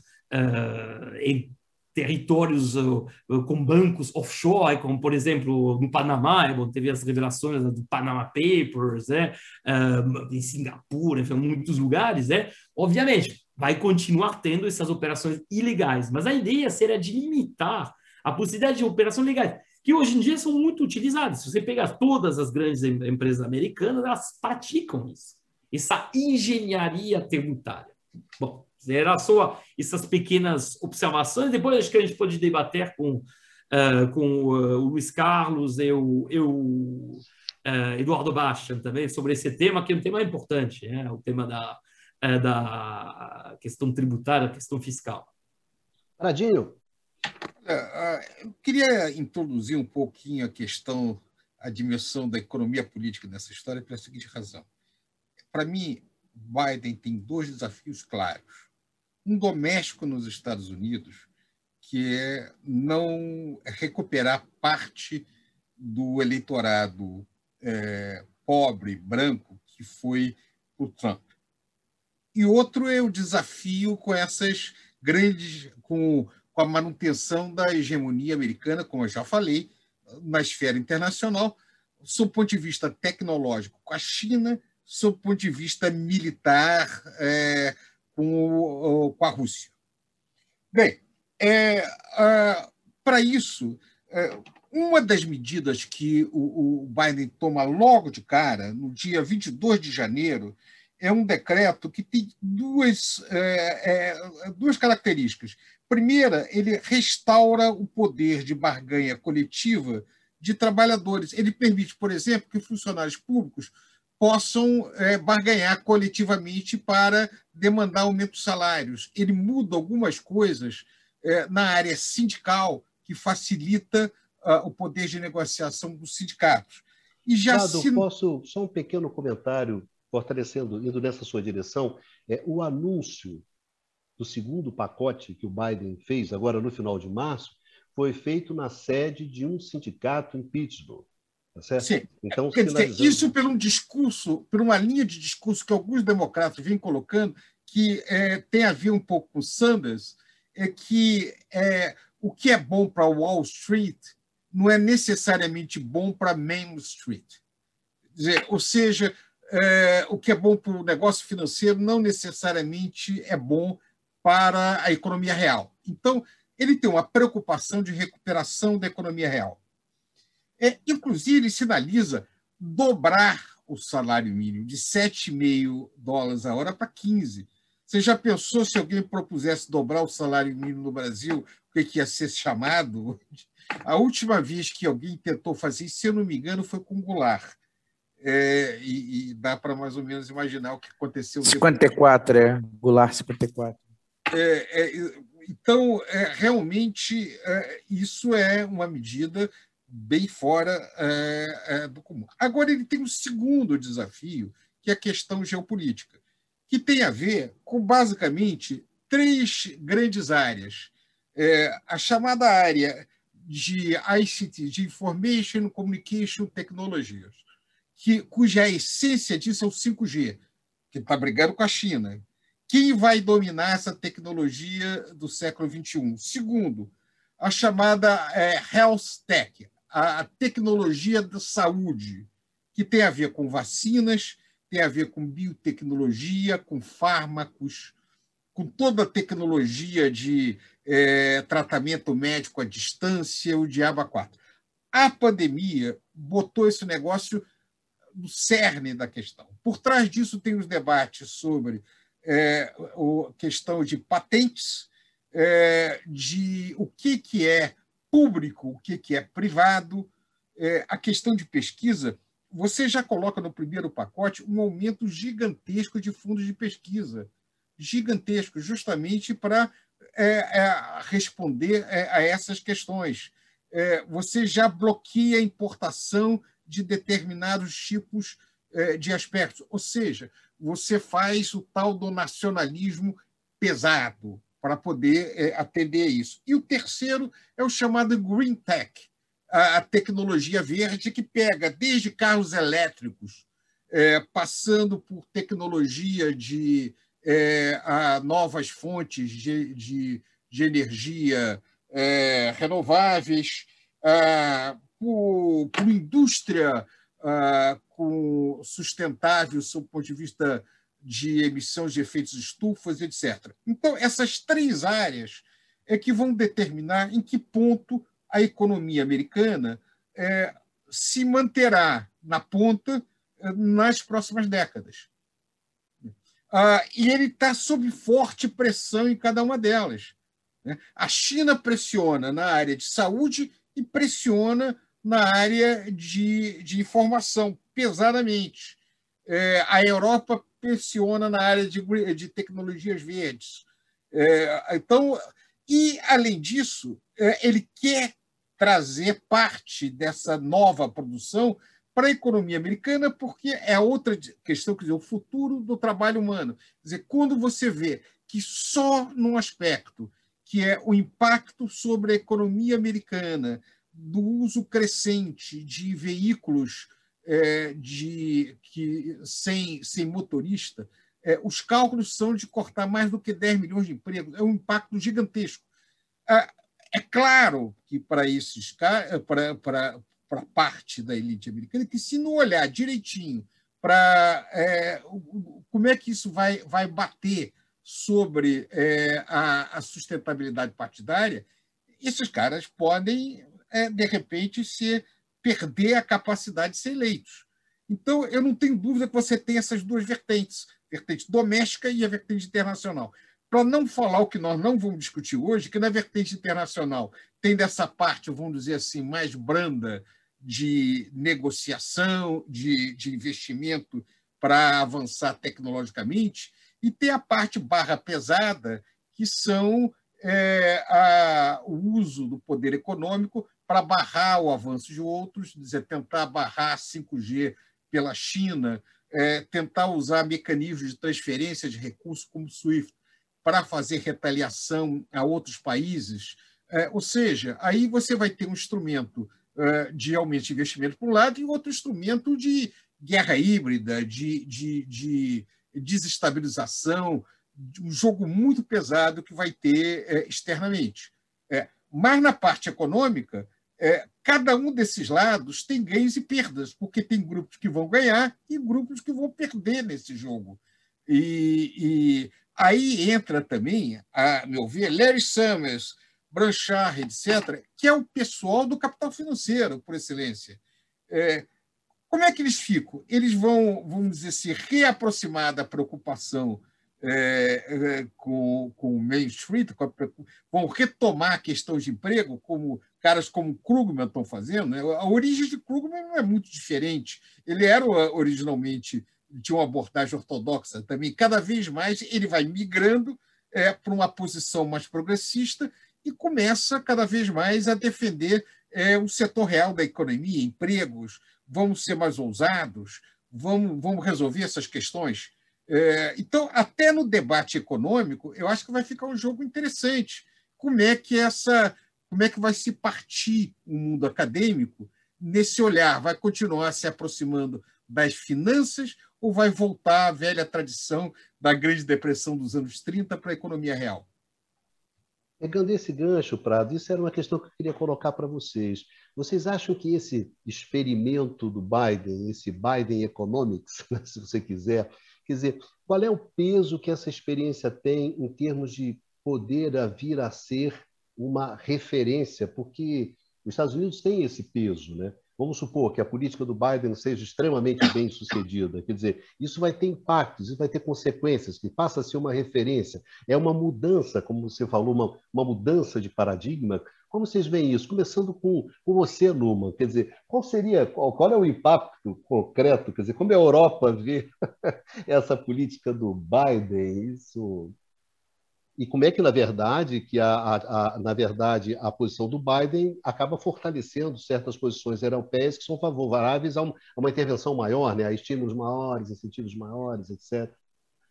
em territórios uh, com bancos offshore, como por exemplo no Panamá, é bom, teve as revelações do Panama Papers, uh, em Singapura, em muitos lugares, é, obviamente vai continuar tendo essas operações ilegais, mas a ideia seria de limitar a possibilidade de operações legais, que hoje em dia são muito utilizadas. Se você pegar todas as grandes empresas americanas, elas praticam isso, essa engenharia tributária. Bom, era só essas pequenas observações. Depois acho que a gente pode debater com, uh, com uh, o Luiz Carlos e o, e o uh, Eduardo Bastian também sobre esse tema, que é um tema importante, né? o tema da, da questão tributária, questão fiscal. Paradinho. É, eu queria introduzir um pouquinho a questão, a dimensão da economia política nessa história pela seguinte razão. Para mim, Biden tem dois desafios claros um doméstico nos Estados Unidos, que é não recuperar parte do eleitorado é, pobre, branco, que foi o Trump. E outro é o desafio com essas grandes, com, com a manutenção da hegemonia americana, como eu já falei, na esfera internacional, sob o ponto de vista tecnológico com a China, sob o ponto de vista militar, é, com, com a Rússia. Bem, é, para isso, é, uma das medidas que o, o, Biden toma logo de cara, no dia 22 de janeiro, é um decreto que tem duas, é, é, duas características. Primeira, ele restaura o poder de barganha coletiva de trabalhadores. Ele permite, por exemplo, que funcionários públicos possam é, barganhar coletivamente para demandar aumento de salários. Ele muda algumas coisas é, na área sindical que facilita uh, o poder de negociação dos sindicatos. E já Dado, se... posso só um pequeno comentário fortalecendo, indo nessa sua direção, é o anúncio do segundo pacote que o Biden fez agora no final de março foi feito na sede de um sindicato em Pittsburgh. Tá certo? Sim. Então, Quer dizer, isso por um discurso, por uma linha de discurso que alguns democratas vêm colocando, que é, tem a ver um pouco com Sanders, é que é, o que é bom para Wall Street não é necessariamente bom para Main Street. Dizer, ou seja, é, o que é bom para o negócio financeiro não necessariamente é bom para a economia real. Então, ele tem uma preocupação de recuperação da economia real. É, inclusive, ele sinaliza dobrar o salário mínimo de 7,5 dólares a hora para 15. Você já pensou se alguém propusesse dobrar o salário mínimo no Brasil, o que, que ia ser chamado? A última vez que alguém tentou fazer isso, se eu não me engano, foi com Goulart. É, e, e, dá para mais ou menos imaginar o que aconteceu. 54, depois. é. Goulart 54. É, é, então, é, realmente, é, isso é uma medida bem fora é, é, do comum. Agora, ele tem um segundo desafio, que é a questão geopolítica, que tem a ver com, basicamente, três grandes áreas. É, a chamada área de ICT, de Information Communication Technologies, que, cuja essência disso é o 5G, que está brigando com a China. Quem vai dominar essa tecnologia do século XXI? Segundo, a chamada é, Health Tech, a tecnologia da saúde, que tem a ver com vacinas, tem a ver com biotecnologia, com fármacos, com toda a tecnologia de é, tratamento médico à distância, o diabo 4. A pandemia botou esse negócio no cerne da questão. Por trás disso tem os debates sobre é, a questão de patentes, é, de o que, que é público, o que, é privado. É, a questão de pesquisa, você já coloca no primeiro pacote um aumento gigantesco de fundos de pesquisa gigantesco, justamente para é, é, responder a essas questões. Você já bloqueia a importação de determinados tipos de aspectos, ou seja, você faz o tal do nacionalismo pesado, para poder é, atender isso. E o terceiro é o chamado Green Tech, a, a tecnologia verde que pega desde carros elétricos, é, passando por tecnologia de é, a novas fontes de, de, de energia é, renováveis, a, por, por indústria a, com sustentável sob o ponto de vista de emissão de efeitos estufas, etc. Então, essas três áreas é que vão determinar em que ponto a economia americana é, se manterá na ponta é, nas próximas décadas. Ah, e ele está sob forte pressão em cada uma delas. Né? A China pressiona na área de saúde e pressiona na área de, de informação, pesadamente. É, a Europa pressiona na área de, de tecnologias verdes. É, então, e, além disso, é, ele quer trazer parte dessa nova produção para a economia americana, porque é outra questão, quer dizer, o futuro do trabalho humano. Quer dizer, quando você vê que só num aspecto, que é o impacto sobre a economia americana, do uso crescente de veículos é, de, que, sem, sem motorista, é, os cálculos são de cortar mais do que 10 milhões de empregos. É um impacto gigantesco. É, é claro que para esses para, para, para parte da elite americana, que se não olhar direitinho para é, como é que isso vai, vai bater sobre é, a, a, sustentabilidade partidária, esses caras podem, é, de repente, se perder a capacidade de ser eleitos. Então, eu não tenho dúvida que você tem essas duas vertentes, vertente doméstica e a vertente internacional. Para não falar o que nós não vamos discutir hoje, que na vertente internacional tem dessa parte, vamos dizer assim, mais branda de negociação, de, de investimento para avançar tecnologicamente, e tem a parte barra pesada, que são é, a, o uso do poder econômico para barrar o avanço de outros, dizer, tentar barrar 5G pela China, é, tentar usar mecanismos de transferência de recursos como o SWIFT para fazer retaliação a outros países. É, ou seja, aí você vai ter um instrumento é, de aumento de investimento por um lado e outro instrumento de guerra híbrida, de, de, de desestabilização, um jogo muito pesado que vai ter é, externamente. Mas na parte econômica, é, cada um desses lados tem ganhos e perdas, porque tem grupos que vão ganhar e grupos que vão perder nesse jogo. E, e aí entra também, a meu ver, Larry Summers, Branchard, etc., que é o pessoal do capital financeiro, por excelência. É, como é que eles ficam? Eles vão, vamos dizer, se reaproximar da preocupação é, é, com, com o Main Street, com a, vão retomar a questão de emprego, como caras como Krugman estão fazendo. Né? A origem de Krugman não é muito diferente. Ele era originalmente de uma abordagem ortodoxa também. Cada vez mais ele vai migrando é, para uma posição mais progressista e começa cada vez mais a defender é, o setor real da economia, empregos, vamos ser mais ousados, vamos, vamos resolver essas questões. É, então, até no debate econômico, eu acho que vai ficar um jogo interessante. Como é que essa, como é que vai se partir o mundo acadêmico nesse olhar? Vai continuar se aproximando das finanças ou vai voltar à velha tradição da Grande Depressão dos anos 30 para a economia real? Pegando esse gancho, Prado, isso era uma questão que eu queria colocar para vocês. Vocês acham que esse experimento do Biden, esse Biden Economics, se você quiser, Quer dizer, qual é o peso que essa experiência tem em termos de poder a vir a ser uma referência? Porque os Estados Unidos têm esse peso, né? Vamos supor que a política do Biden seja extremamente bem sucedida. Quer dizer, isso vai ter impactos, isso vai ter consequências, que passa a ser uma referência. É uma mudança, como você falou, uma, uma mudança de paradigma como vocês veem isso? Começando com, com você, Numa, quer dizer, qual seria, qual, qual, é o impacto concreto, quer dizer, como a Europa vê essa política do Biden, isso e como é que na verdade que a, a, a, na verdade a posição do Biden acaba fortalecendo certas posições europeias que são favoráveis a uma, a uma intervenção maior, né, a estímulos maiores, incentivos maiores, etc.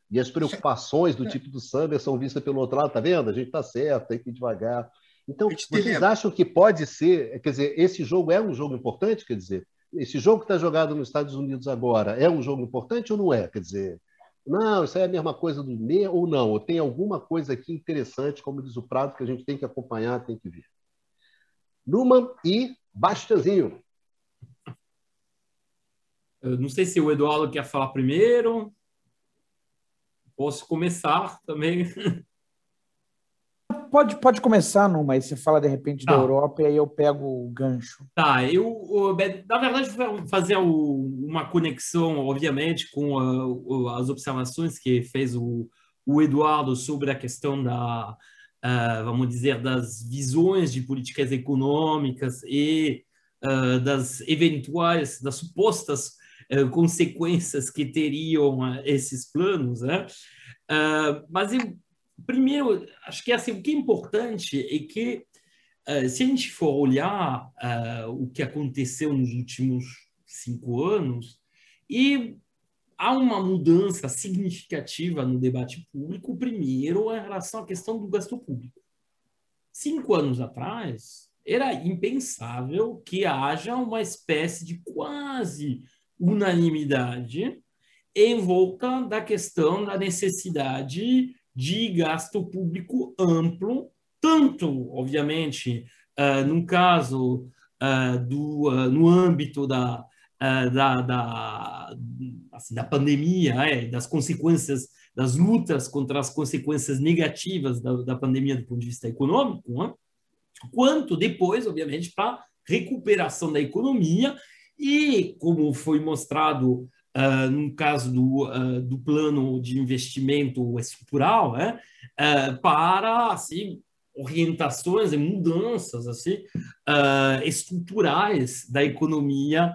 E as preocupações do tipo do Sanders são vistas pelo outro lado, tá vendo? A gente está certo, tem que ir devagar. Então, vocês acham que pode ser, quer dizer, esse jogo é um jogo importante, quer dizer, esse jogo que está jogado nos Estados Unidos agora é um jogo importante ou não é? Quer dizer, não, isso é a mesma coisa do me ou não, ou tem alguma coisa aqui interessante, como diz o Prado, que a gente tem que acompanhar, tem que ver. Numa e Bastianzinho. Eu não sei se o Eduardo quer falar primeiro. Posso começar também. Pode, pode começar numa, aí você fala de repente tá. da Europa e aí eu pego o gancho. Tá, eu, na verdade, vou fazer uma conexão, obviamente, com as observações que fez o, o Eduardo sobre a questão da, uh, vamos dizer, das visões de políticas econômicas e uh, das eventuais, das supostas uh, consequências que teriam esses planos, né? mas eu primeiro, acho que assim, o que é importante é que, uh, se a gente for olhar uh, o que aconteceu nos últimos cinco anos, e há uma mudança significativa no debate público, primeiro, em relação à questão do gasto público. Cinco anos atrás, era impensável que haja uma espécie de quase unanimidade em volta da questão da necessidade de gasto público amplo, tanto, obviamente, uh, no caso uh, do, uh, no âmbito da, da, da, assim, da pandemia, é, das consequências, das lutas contra as consequências negativas da, da pandemia do ponto de vista econômico, né? quanto depois, obviamente, para recuperação da economia e, como foi mostrado uh, no caso do, uh, do plano de investimento estrutural, né, uh, para assim, orientações e mudanças assim, estruturais da economia,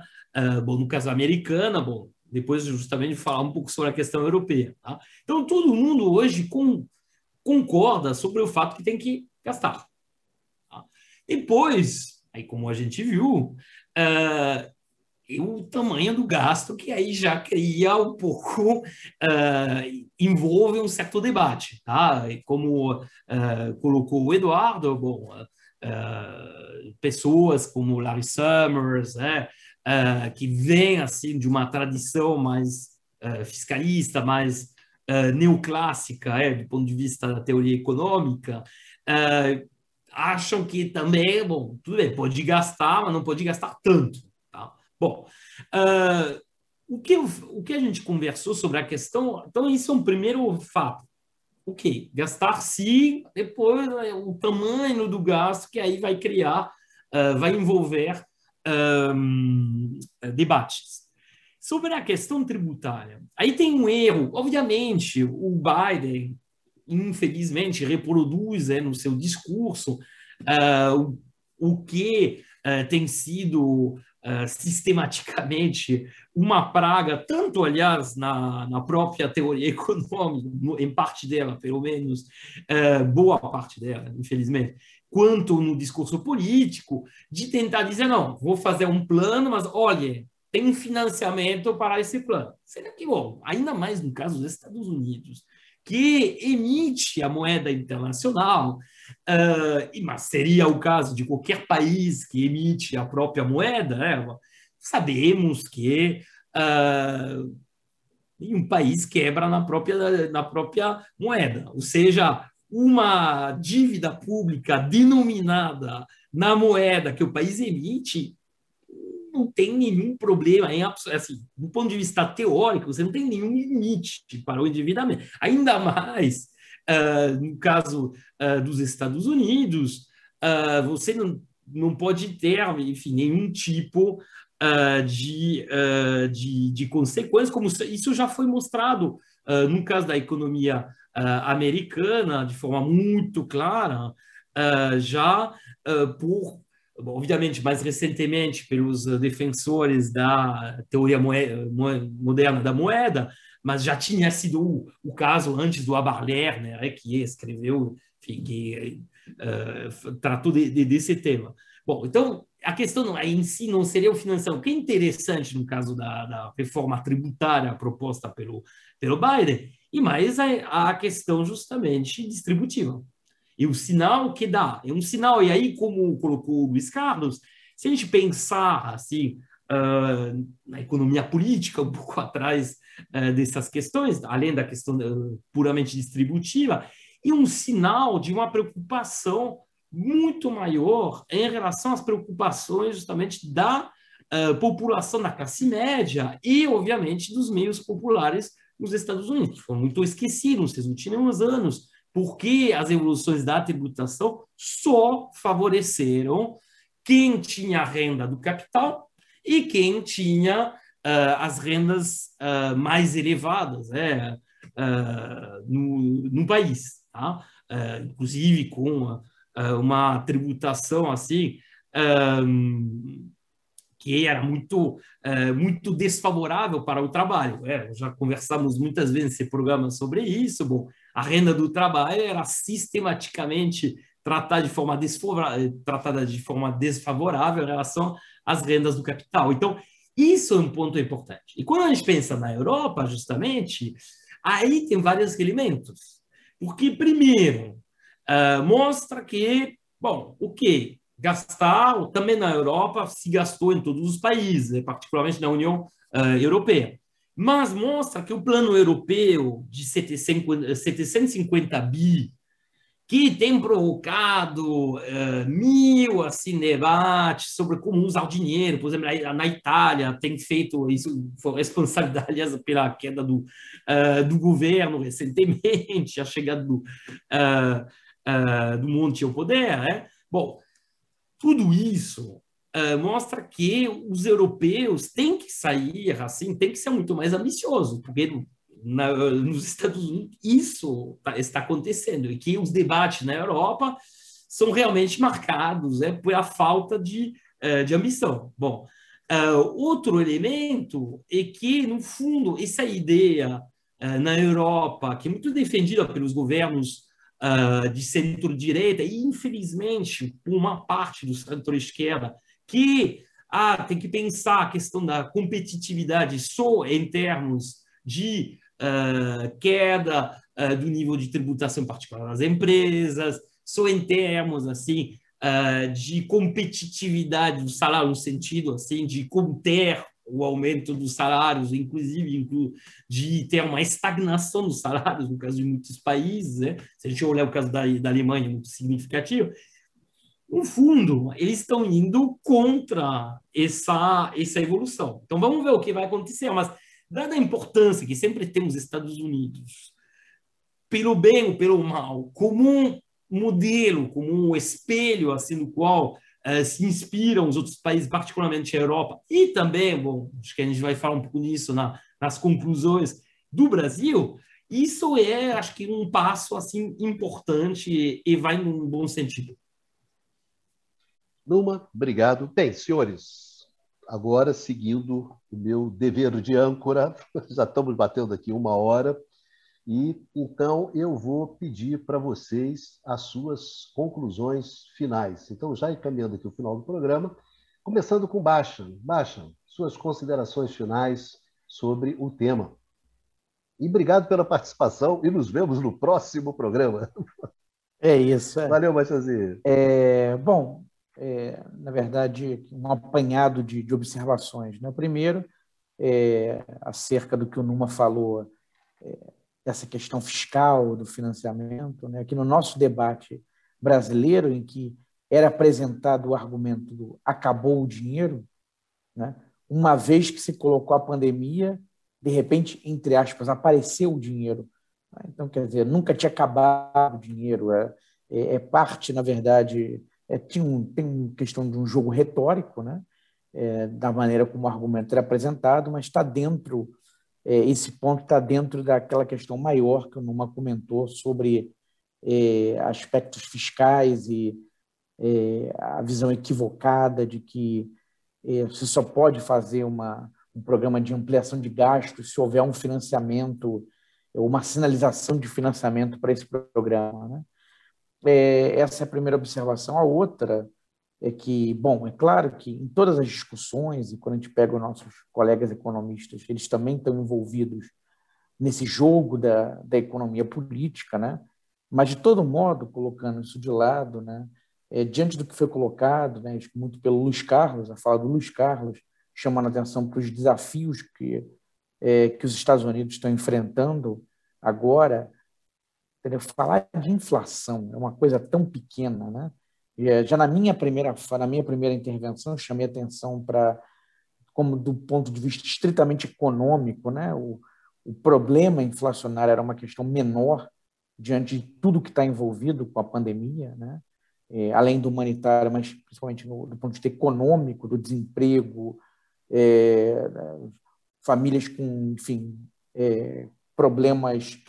bom, no caso americana, bom, depois justamente falar um pouco sobre a questão europeia. Tá? Então, todo mundo hoje com, concorda sobre o fato que tem que gastar. Tá? Depois, aí como a gente viu, uh, e o tamanho do gasto, que aí já cria um pouco, uh, envolve um certo debate. Tá? E como uh, colocou o Eduardo, bom, uh, pessoas como Larry Summers, né, que vêm assim, de uma tradição mais fiscalista, mais neoclássica, é, do ponto de vista da teoria econômica, acham que também, bom, tudo bem, pode gastar, mas não pode gastar tanto. Bom, uh, o, que, o que a gente conversou sobre a questão, então isso é um primeiro fato. O que? Gastar sim, depois né, o tamanho do gasto que aí vai criar, uh, vai envolver um, debates. Sobre a questão tributária, aí tem um erro. Obviamente, o Biden, infelizmente, reproduz é, no seu discurso uh, o, o que uh, tem sido uh, sistematicamente uma praga, tanto, aliás, na, na própria teoria econômica, em parte dela, pelo menos, uh, boa parte dela, infelizmente, quanto no discurso político, de tentar dizer, não, vou fazer um plano, mas olha, tem financiamento para esse plano. Será que, bom, ainda mais no caso dos Estados Unidos, que emite a moeda internacional, uh, mas seria o caso de qualquer país que emite a própria moeda, né? sabemos que uh, um país quebra na própria, na própria moeda, ou seja, uma dívida pública denominada na moeda que o país emite não tem nenhum problema, em, assim, do ponto de vista teórico, você não tem nenhum limite para o endividamento. Ainda mais uh, no caso uh, dos Estados Unidos, uh, você não, não pode ter, enfim, nenhum tipo de, de, de consequências, como isso já foi mostrado no caso da economia americana, de forma muito clara, já por obviamente, mais recentemente pelos defensores da teoria moderna da moeda, mas já tinha sido o, caso antes do Abar Lerner, né, que escreveu, que uh, tratou de, de, desse tema. Bom, então, a questão em si não seria o financiamento. O que é interessante no caso da, da reforma tributária proposta pelo, pelo Biden, e mais a, a questão justamente distributiva. E o sinal que dá, é um sinal, e aí, como colocou o Luiz Carlos, se a gente pensar assim, uh, na economia política, um pouco atrás uh, dessas questões, além da questão uh, puramente distributiva, e um sinal de uma preocupação muito maior em relação às preocupações justamente da população da classe média e, obviamente, dos meios populares nos Estados Unidos, que foram muito esquecidos nesses últimos anos, porque as evoluções da tributação só favoreceram quem tinha a renda do capital e quem tinha uh, as rendas uh, mais elevadas uh, no, no país, tá? inclusive com uma tributação assim um, que era muito muito desfavorável para o trabalho. É, já conversamos muitas vezes nesse programa sobre isso. Bom, a renda do trabalho era sistematicamente tratada de forma tratada de forma desfavorável em relação às rendas do capital. Então, isso é um ponto importante. E quando a gente pensa na Europa, justamente, aí tem vários elementos. Porque, primeiro, uh, mostra que, bom, o que? Gastar, também na Europa, se gastou em todos os países, né, particularmente na União uh, Europeia. Mas mostra que o plano europeu de 750, 750 bi que tem provocado uh, mil assim, debates sobre como usar o dinheiro. Por exemplo, na Itália tem feito isso, foi responsabilidade, aliás, pela queda do, uh, do governo recentemente, a chegada do, uh, do Monte ao poder. Né? Bom, tudo isso mostra que os europeus têm que sair, assim, tem que ser muito mais ambicioso, porque na, nos Estados Unidos isso tá, está acontecendo e que os debates na Europa são realmente marcados é, pela falta de, uh, de ambição. Bom, uh, outro elemento é que, no fundo, essa ideia uh, na Europa, que é muito defendida pelos governos de centro-direita e, infelizmente, por uma parte do centro-esquerda, que ah, tem que pensar a questão da competitividade só em termos de uh, queda uh, do nível de tributação particular das empresas, só em termos assim uh, de competitividade do salário, no sentido assim de conter o aumento dos salários, inclusive de ter uma estagnação dos salários, no caso de muitos países, né? se a gente olhar o caso da, da Alemanha, muito significativo, no fundo, eles estão indo contra essa, essa evolução. Então, vamos ver o que vai acontecer, mas dada a importância que sempre temos Estados Unidos, pelo bem ou pelo mal, como um modelo, como um espelho assim no qual uh, se inspiram os outros países, particularmente a Europa, e também, bom, acho que a gente vai falar um pouco nisso na, nas conclusões do Brasil, isso é, acho que, um passo assim importante e, e vai num bom sentido. Numa, obrigado. Bem, senhores, agora seguindo o meu dever de âncora, já estamos batendo aqui uma hora, e então eu vou pedir para vocês as suas conclusões finais. Então, já encaminhando aqui o final do programa, começando com Baixa. Baixa, suas considerações finais sobre o tema. E obrigado pela participação e nos vemos no próximo programa. É isso. É. Valeu, Baixazinho. É, bom, é, na verdade, um apanhado de, de observações. Né? Primeiro, é, acerca do que o Numa falou, é, dessa questão fiscal, do financiamento, né? que no nosso debate brasileiro, em que era apresentado o argumento do acabou o dinheiro, né? uma vez que se colocou a pandemia, de repente, entre aspas, apareceu o dinheiro. Então, quer dizer, nunca tinha acabado o dinheiro, é, é, é parte, na verdade, é, tinha um, tem uma questão de um jogo retórico, né? É, da maneira como o argumento era apresentado, mas está dentro, é, esse ponto está dentro daquela questão maior que o Numa comentou sobre é, aspectos fiscais e é, a visão equivocada de que é, você só pode fazer uma, um programa de ampliação de gastos se houver um financiamento, uma sinalização de financiamento para esse programa. Né? É, essa é a primeira observação. A outra é que, bom, é claro que em todas as discussões, e quando a gente pega os nossos colegas economistas, eles também estão envolvidos nesse jogo da, da economia política, né? Mas, de todo modo, colocando isso de lado, né, é, diante do que foi colocado, né, muito pelo Luiz Carlos, a fala do Luiz Carlos, chamando a atenção para os desafios que, é, que os Estados Unidos estão enfrentando agora, entendeu? falar de inflação é uma coisa tão pequena, né? É, já na minha primeira na minha primeira intervenção eu chamei atenção para como do ponto de vista estritamente econômico, né? O, o problema inflacionário era uma questão menor diante de tudo que está envolvido com a pandemia, né? É, além do humanitário, mas principalmente no, do ponto de vista econômico, do desemprego, é, famílias com, enfim, é, problemas,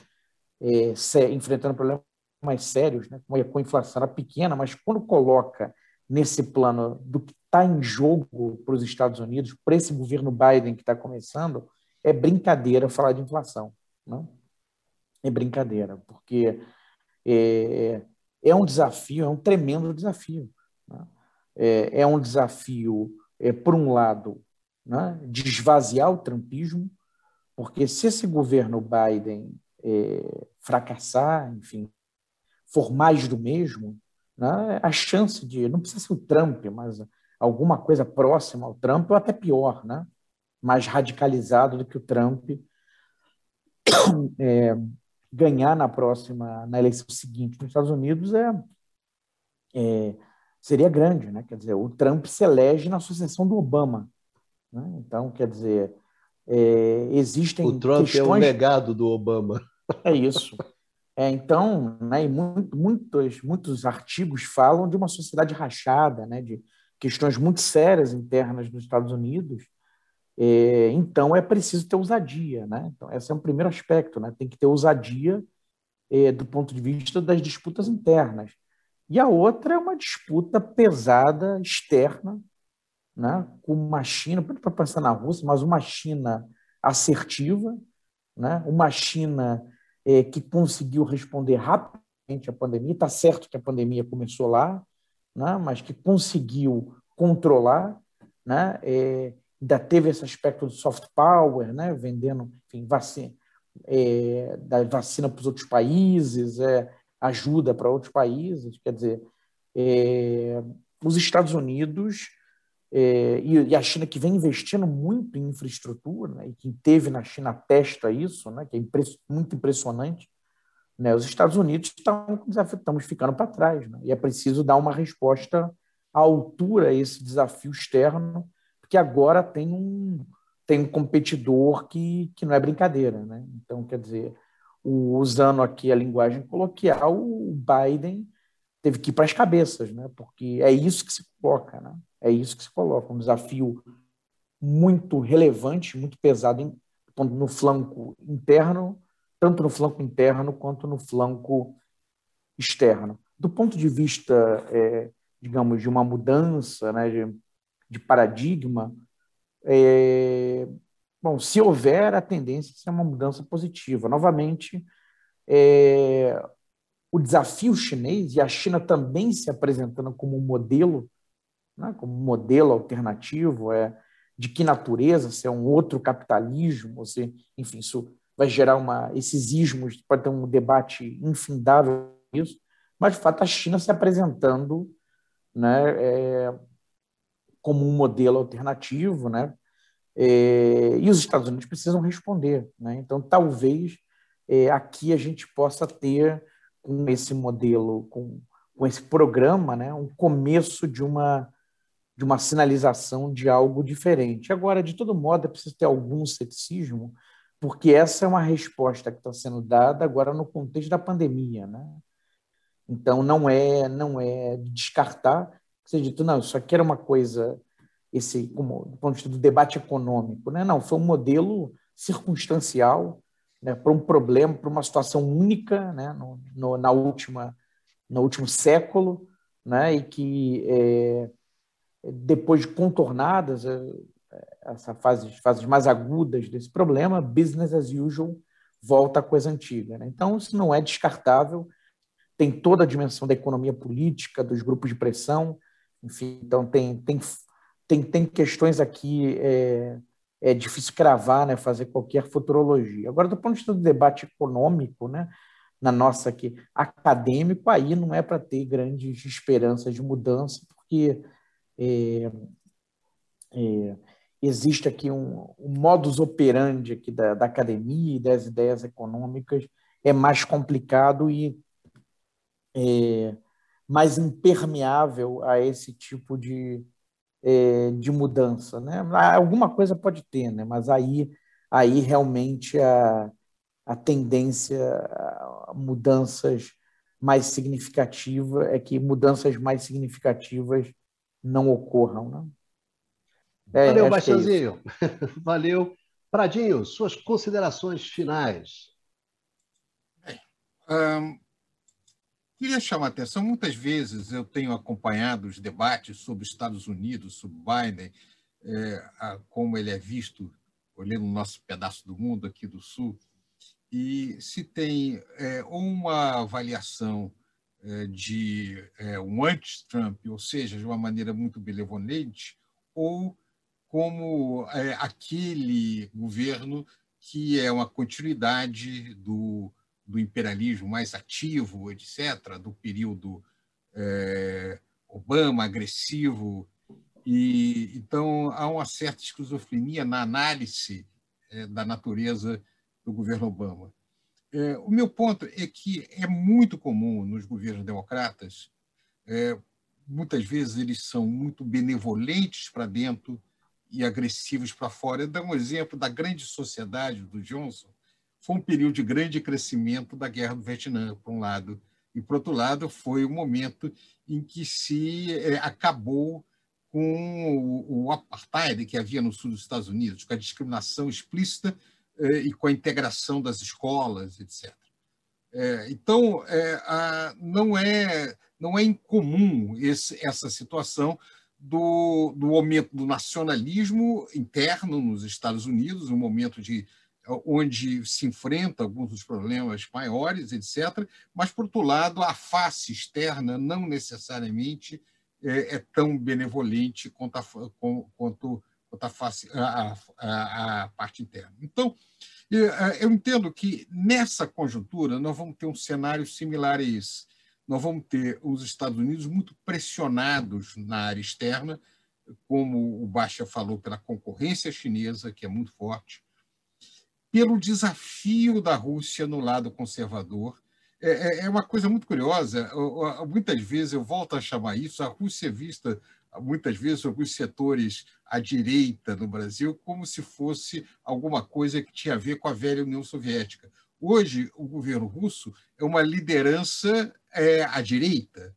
é, enfrentando problemas mais sérios, né? com a inflação era pequena, mas quando coloca nesse plano do que está em jogo para os Estados Unidos, para esse governo Biden que está começando, é brincadeira falar de inflação. Não? É brincadeira, porque é, é um desafio, é um tremendo desafio. Né? É, é, um desafio, é, por um lado, né, o trumpismo, porque se esse governo Biden é, fracassar, enfim, for mais do mesmo, né, a chance de, não precisa ser o Trump, mas alguma coisa próxima ao Trump, ou até pior, né, mais radicalizado do que o Trump, é, ganhar na próxima, na eleição seguinte nos Estados Unidos é, é, seria grande, né? Quer dizer, o Trump se elege na sucessão do Obama, né? Então, quer dizer, é, existem o Trump questões... é o legado do Obama. É isso. É, então, né, e muito, muitos, muitos artigos falam de uma sociedade rachada, né, de questões muito sérias internas nos Estados Unidos, é, então, é preciso ter ousadia. Né? Então, esse é um primeiro aspecto. Né? Tem que ter ousadia é, do ponto de vista das disputas internas. E a outra é uma disputa pesada, externa, né? com uma China, para pensar na Rússia, mas uma China assertiva, né? uma China é, que conseguiu responder rapidamente à pandemia. Está certo que a pandemia começou lá, né? mas que conseguiu controlar. Né? É, ainda teve esse aspecto do soft power, né, vendendo enfim, vacina, é, da vacina para os outros países, é, ajuda para outros países, quer dizer, é, os Estados Unidos é, e, e, a China que vem investindo muito em infraestrutura, né, e quem teve na China testa isso, né, que é muito impressionante, né, os Estados Unidos estão, estamos ficando para trás, né, e é preciso dar uma resposta à altura a esse desafio externo porque agora tem um, tem um competidor que, que não é brincadeira. Né? Então, quer dizer, o, usando aqui a linguagem coloquial, o Biden teve que ir para as cabeças, né? porque é isso que se coloca, né? É isso que se coloca, um desafio muito relevante, muito pesado em, no flanco interno, tanto no flanco interno quanto no flanco externo. Do ponto de vista, é, digamos, de uma mudança, né, de, de paradigma, é, bom, se houver a tendência ser uma mudança positiva. Novamente, é, o desafio chinês e a China também se apresentando como um modelo, né, como modelo alternativo, é, de que natureza, se é um outro capitalismo, se, enfim, isso vai gerar uma, esses ismos, pode ter um debate infindável isso, mas de fato a China se apresentando né, é, como um modelo alternativo, né? É, e os Estados Unidos precisam responder, né? Então, talvez é, aqui a gente possa ter com esse modelo, com, com esse programa, né, um começo de uma de uma sinalização de algo diferente. Agora, de todo modo, é preciso ter algum ceticismo, porque essa é uma resposta que está sendo dada agora no contexto da pandemia, né? Então, não é não é descartar ser dito, não, isso aqui era uma coisa, esse, como, do ponto de vista do debate econômico, né? não, foi um modelo circunstancial né, para um problema, para uma situação única né, no, no, na última, no último século, né, e que é, depois de contornadas é, essa fase, fases mais agudas desse problema, business as usual volta à coisa antiga. Né? Então, isso não é descartável, tem toda a dimensão da economia política, dos grupos de pressão, enfim, então tem, tem, tem, tem questões aqui, é, é difícil cravar, né, fazer qualquer futurologia. Agora, do ponto de vista do debate econômico, né, na nossa aqui acadêmico, aí não é para ter grandes esperanças de mudança, porque é, é, existe aqui um, um, modus operandi aqui da, da academia e das ideias econômicas é mais complicado e é, mais impermeável a esse tipo de, é, de mudança. Né? Alguma coisa pode ter, né? mas aí, aí realmente a, a tendência a mudanças mais significativas é que mudanças mais significativas não ocorram. Né? É, Valeu, Baixãozinho. É Valeu. Pradinho, suas considerações finais. Bem, um, queria chamar a atenção, muitas vezes eu tenho acompanhado os debates sobre os Estados Unidos, sobre Biden, é, a, como ele é visto, olhando o nosso pedaço do mundo aqui do Sul, e se tem é, uma avaliação de é, um anti-Trump, ou seja, de uma maneira muito benevolente, ou como é, aquele governo que é uma continuidade do, do imperialismo mais ativo, etc., do período é, Obama agressivo. E, então, há uma certa esquizofrenia na análise é, da natureza do governo Obama. É, o meu ponto é que é muito comum nos governos democratas, é, muitas vezes eles são muito benevolentes para dentro e agressivos para fora. Eu dou um exemplo da grande sociedade do Johnson. Foi um período de grande crescimento da guerra do Vietnã, por um lado, e, por outro lado, foi o um momento em que se é, acabou com o, o, apartheid que havia no sul dos Estados Unidos, com a discriminação explícita e com a integração das escolas, etc. É, então, é, a, não, é, não é incomum esse, essa situação do, do momento do nacionalismo interno nos Estados Unidos, um momento de onde se enfrenta alguns dos problemas maiores, etc. Mas, por outro lado, a face externa não necessariamente é, é tão benevolente quanto a, quanto, quanto a, face, a, a, a parte interna. Então, eu entendo que nessa conjuntura nós vamos ter um cenário similar a esse nós vamos ter os Estados Unidos muito pressionados na área externa, como o Baixa falou, pela concorrência chinesa, que é muito forte, pelo desafio da Rússia no lado conservador. É, é, é uma coisa muito curiosa, muitas vezes eu volto a chamar isso, a Rússia é vista muitas vezes alguns setores à direita no Brasil como se fosse alguma coisa que tinha a ver com a velha União Soviética. Hoje, o governo russo é uma liderança é, à direita.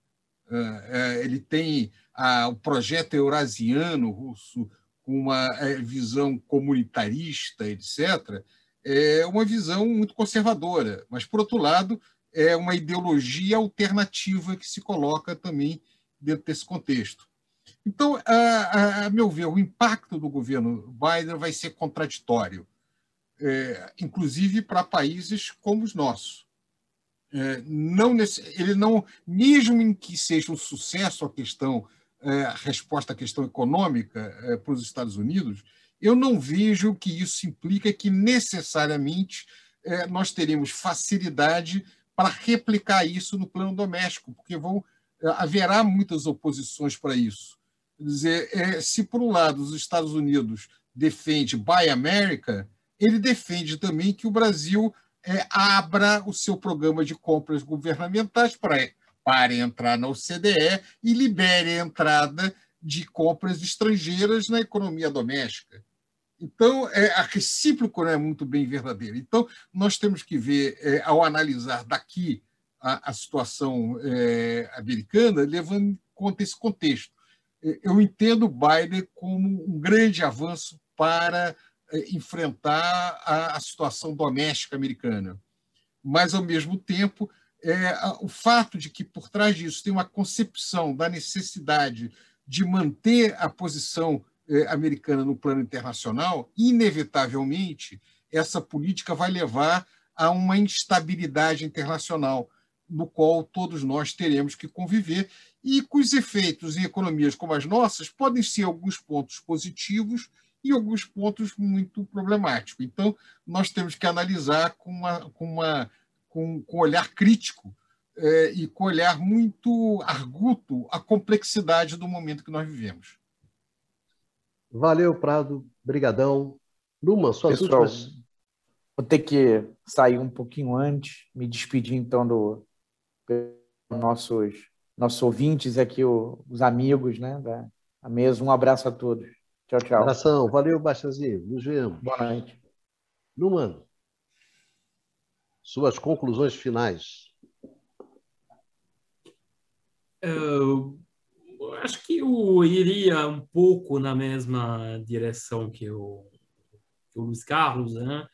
É, é, ele tem a, o projeto eurasiano russo, com uma é, visão comunitarista, etc., é uma visão muito conservadora. Mas, por outro lado, é uma ideologia alternativa que se coloca também dentro desse contexto. Então, a, a, meu ver, o impacto do governo Biden vai ser contraditório é, inclusive para países como os nossos. É, não nesse, ele não, mesmo em que seja um sucesso a questão, é, a resposta à questão econômica é, para os Estados Unidos, eu não vejo que isso implica que necessariamente é, nós teremos facilidade para replicar isso no plano doméstico, porque vão, é, haverá muitas oposições para isso. Quer dizer, se por um lado os Estados Unidos defende Buy America, ele defende também que o Brasil é, abra o seu programa de compras governamentais para, para entrar na OCDE e libere a entrada de compras estrangeiras na economia doméstica. Então, é, a recíproca não é muito bem verdadeira. Então, nós temos que ver, é, ao analisar daqui a, a situação é, americana, levando em conta esse contexto. É, eu entendo Biden como um grande avanço para é, enfrentar a, a situação doméstica americana. Mas, ao mesmo tempo, é, o fato de que por trás disso tem uma concepção da necessidade de manter a posição é, americana no plano internacional, inevitavelmente essa política vai levar a uma instabilidade internacional, no qual todos nós teremos que conviver, e cujos efeitos em economias como as nossas podem ser alguns pontos positivos e alguns pontos muito problemáticos. Então, nós temos que analisar com uma, com uma com, com olhar crítico é, e com olhar muito arguto a complexidade do momento que nós vivemos. Valeu, Prado. Brigadão. Numa, suas Pessoal, últimas... Vou ter que sair um pouquinho antes, me despedir então do nossos nossos ouvintes aqui, os amigos né, da mesa. Um abraço a todos. Tchau, tchau. Abração. Valeu, Baixazinho. Nos vemos. Boa noite. Numan, suas conclusões finais. Eu acho que eu iria um pouco na mesma direção que o, que o Luiz Carlos, né?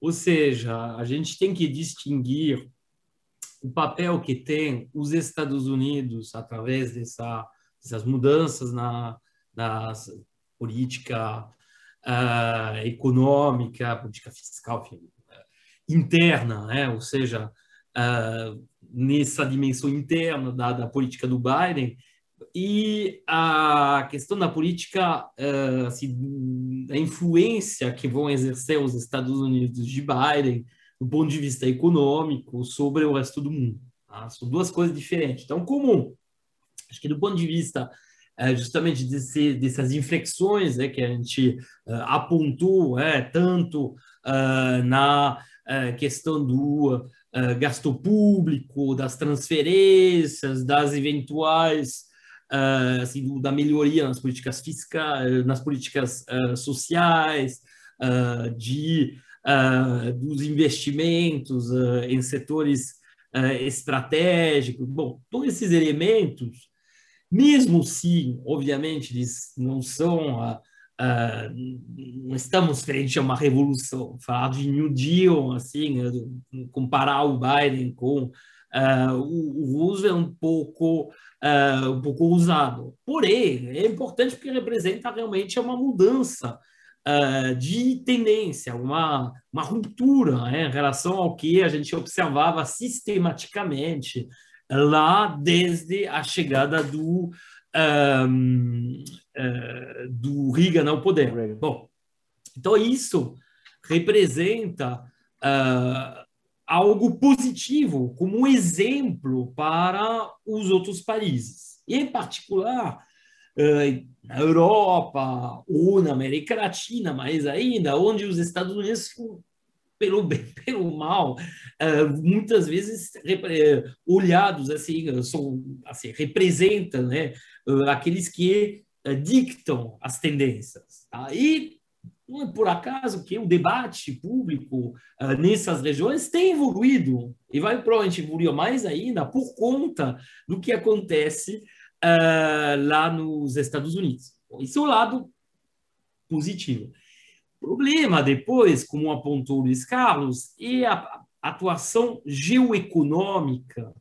Ou seja, a gente tem que distinguir o papel que tem os Estados Unidos através dessa, dessas mudanças na, na política uh, econômica, política fiscal enfim, interna, né? ou seja, uh, nessa dimensão interna da, da política do Biden, e a questão da política, uh, assim, da influência que vão exercer os Estados Unidos de Biden do ponto de vista econômico sobre o resto do mundo. Tá? São duas coisas diferentes. Então, comum, acho que do ponto de vista é, justamente desse, dessas inflexões é, que a gente apontou é, tanto uh, na questão do gasto público, das transferências, das eventuais assim, da melhoria nas políticas fiscais, nas políticas sociais, de uh, dos investimentos uh, em setores uh, estratégicos. Bom, todos esses elementos, mesmo se, obviamente, eles não são. estamos frente a uma revolução. Falar de New Deal, assim, comparar o Biden com Uh, o, o uso é um pouco, uh, um pouco usado. Porém, é importante porque representa realmente uma mudança uh, de tendência, uma, uma ruptura né, em relação ao que a gente observava sistematicamente lá desde a chegada do, um, uh, do Reagan ao poder. Bom, então isso representa uh, algo positivo, como um exemplo para os outros países. E, em particular, na Europa ou na América Latina, mais ainda, onde os Estados Unidos, pelo bem, pelo mal, muitas vezes olhados assim, são, assim representam né, aqueles que dictam as tendências. Tá? E não é por acaso que o debate público nessas regiões tem evoluído e vai provavelmente evoluir mais ainda por conta do que acontece uh, lá nos Estados Unidos. Esse é o lado positivo. O problema depois, como apontou o Luiz Carlos, é a atuação geoeconômica,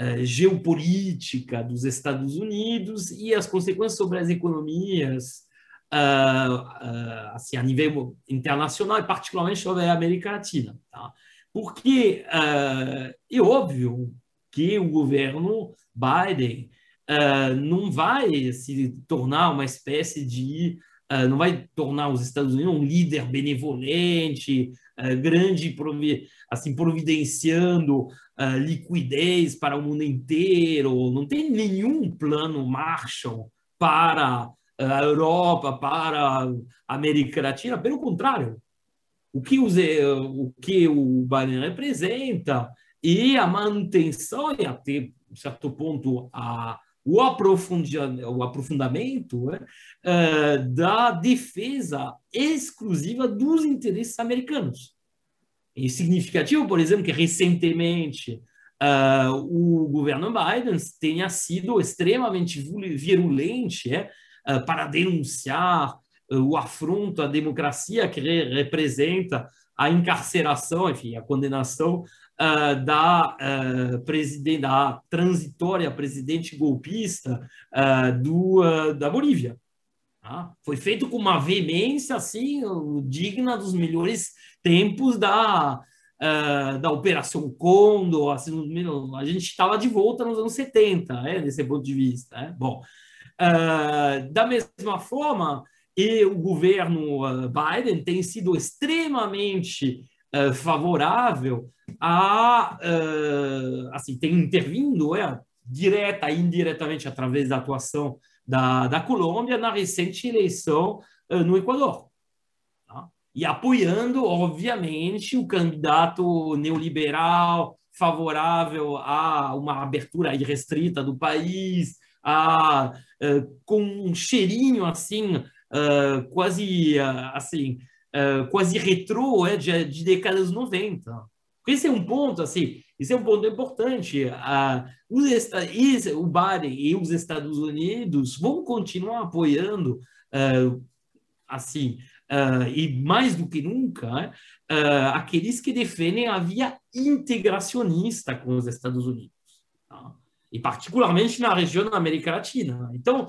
uh, geopolítica dos Estados Unidos e as consequências sobre as economias uh, assim, a nível internacional e particularmente sobre a América Latina. Tá? Porque é óbvio que o governo Biden uh, não vai se tornar uma espécie de. Uh, não vai tornar os Estados Unidos um líder benevolente, uh, grande, assim, providenciando liquidez para o mundo inteiro. Não tem nenhum plano Marshall para a Europa, para a América Latina. Pelo contrário, o que, os, o, que o Biden representa e a manutenção e até certo ponto a o, o aprofundamento né, uh, da defesa exclusiva dos interesses americanos. É significativo, por exemplo, que recentemente uh, o governo Biden tenha sido extremamente virulente é, uh, para denunciar o afronto à democracia que re representa a encarceração, enfim, a condenação uh, da, uh, presidente, da transitória presidente golpista uh, do, da Bolívia. Tá? Foi feito com uma veemência assim, digna dos melhores tempos da, da Operação Condor. Assim, a gente estava de volta nos anos 70, né, desse ponto de vista. Né? Bom, da mesma forma, e o governo Biden tem sido extremamente uh, favorável a, uh, assim, tem intervindo é, direta e indiretamente através da atuação da, da Colômbia na recente eleição uh, no Equador. Tá? E apoiando, obviamente, o candidato neoliberal favorável a uma abertura irrestrita do país, a, com um cheirinho assim, quase assim, quase retrô é, de, de décadas 90. Esse é um ponto, assim, esse é um ponto importante. Ah, os, o Biden e os Estados Unidos vão continuar apoiando, ah, assim, ah, e mais do que nunca, ah, aqueles que defendem a via integracionista com os Estados Unidos. Tá? E particularmente na região da América Latina. Então,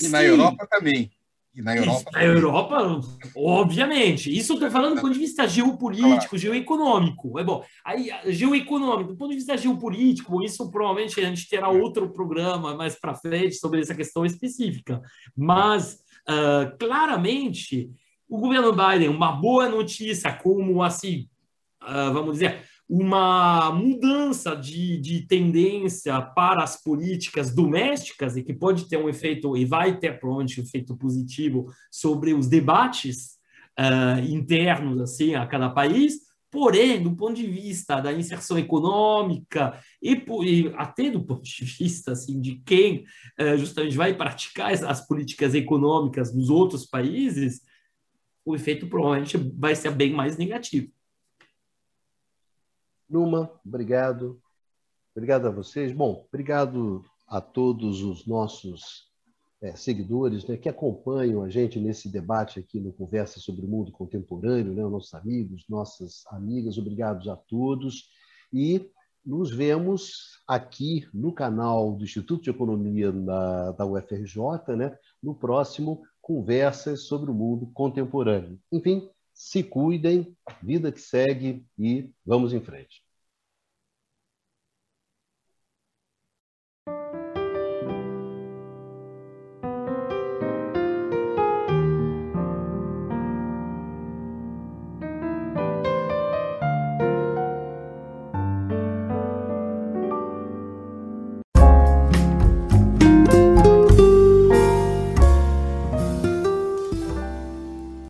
e na Europa também. E na Europa? Na Europa, obviamente. Isso eu estou falando do ponto de vista geopolítico, claro. geoeconômico. É bom. Aí, geoeconômico, do ponto de vista geopolítico, isso provavelmente a gente terá outro programa mais para frente sobre essa questão específica. Mas, uh, claramente, o governo Biden, uma boa notícia, como assim, uh, vamos dizer, uma mudança de, de tendência para as políticas domésticas e que pode ter um efeito, e vai ter provavelmente um efeito positivo sobre os debates uh, internos assim a cada país, porém, do ponto de vista da inserção econômica e, e até do ponto de vista assim, de quem uh, justamente vai praticar as políticas econômicas dos outros países, o efeito provavelmente vai ser bem mais negativo. Numa, obrigado. Obrigado a vocês. Bom, obrigado a todos os nossos é, seguidores né, que acompanham a gente nesse debate aqui no Conversa sobre o Mundo Contemporâneo, né, nossos amigos, nossas amigas, obrigados a todos. E nos vemos aqui no canal do Instituto de Economia da, da UFRJ, né, no próximo Conversas sobre o Mundo Contemporâneo. Enfim, se cuidem, vida que segue e vamos em frente.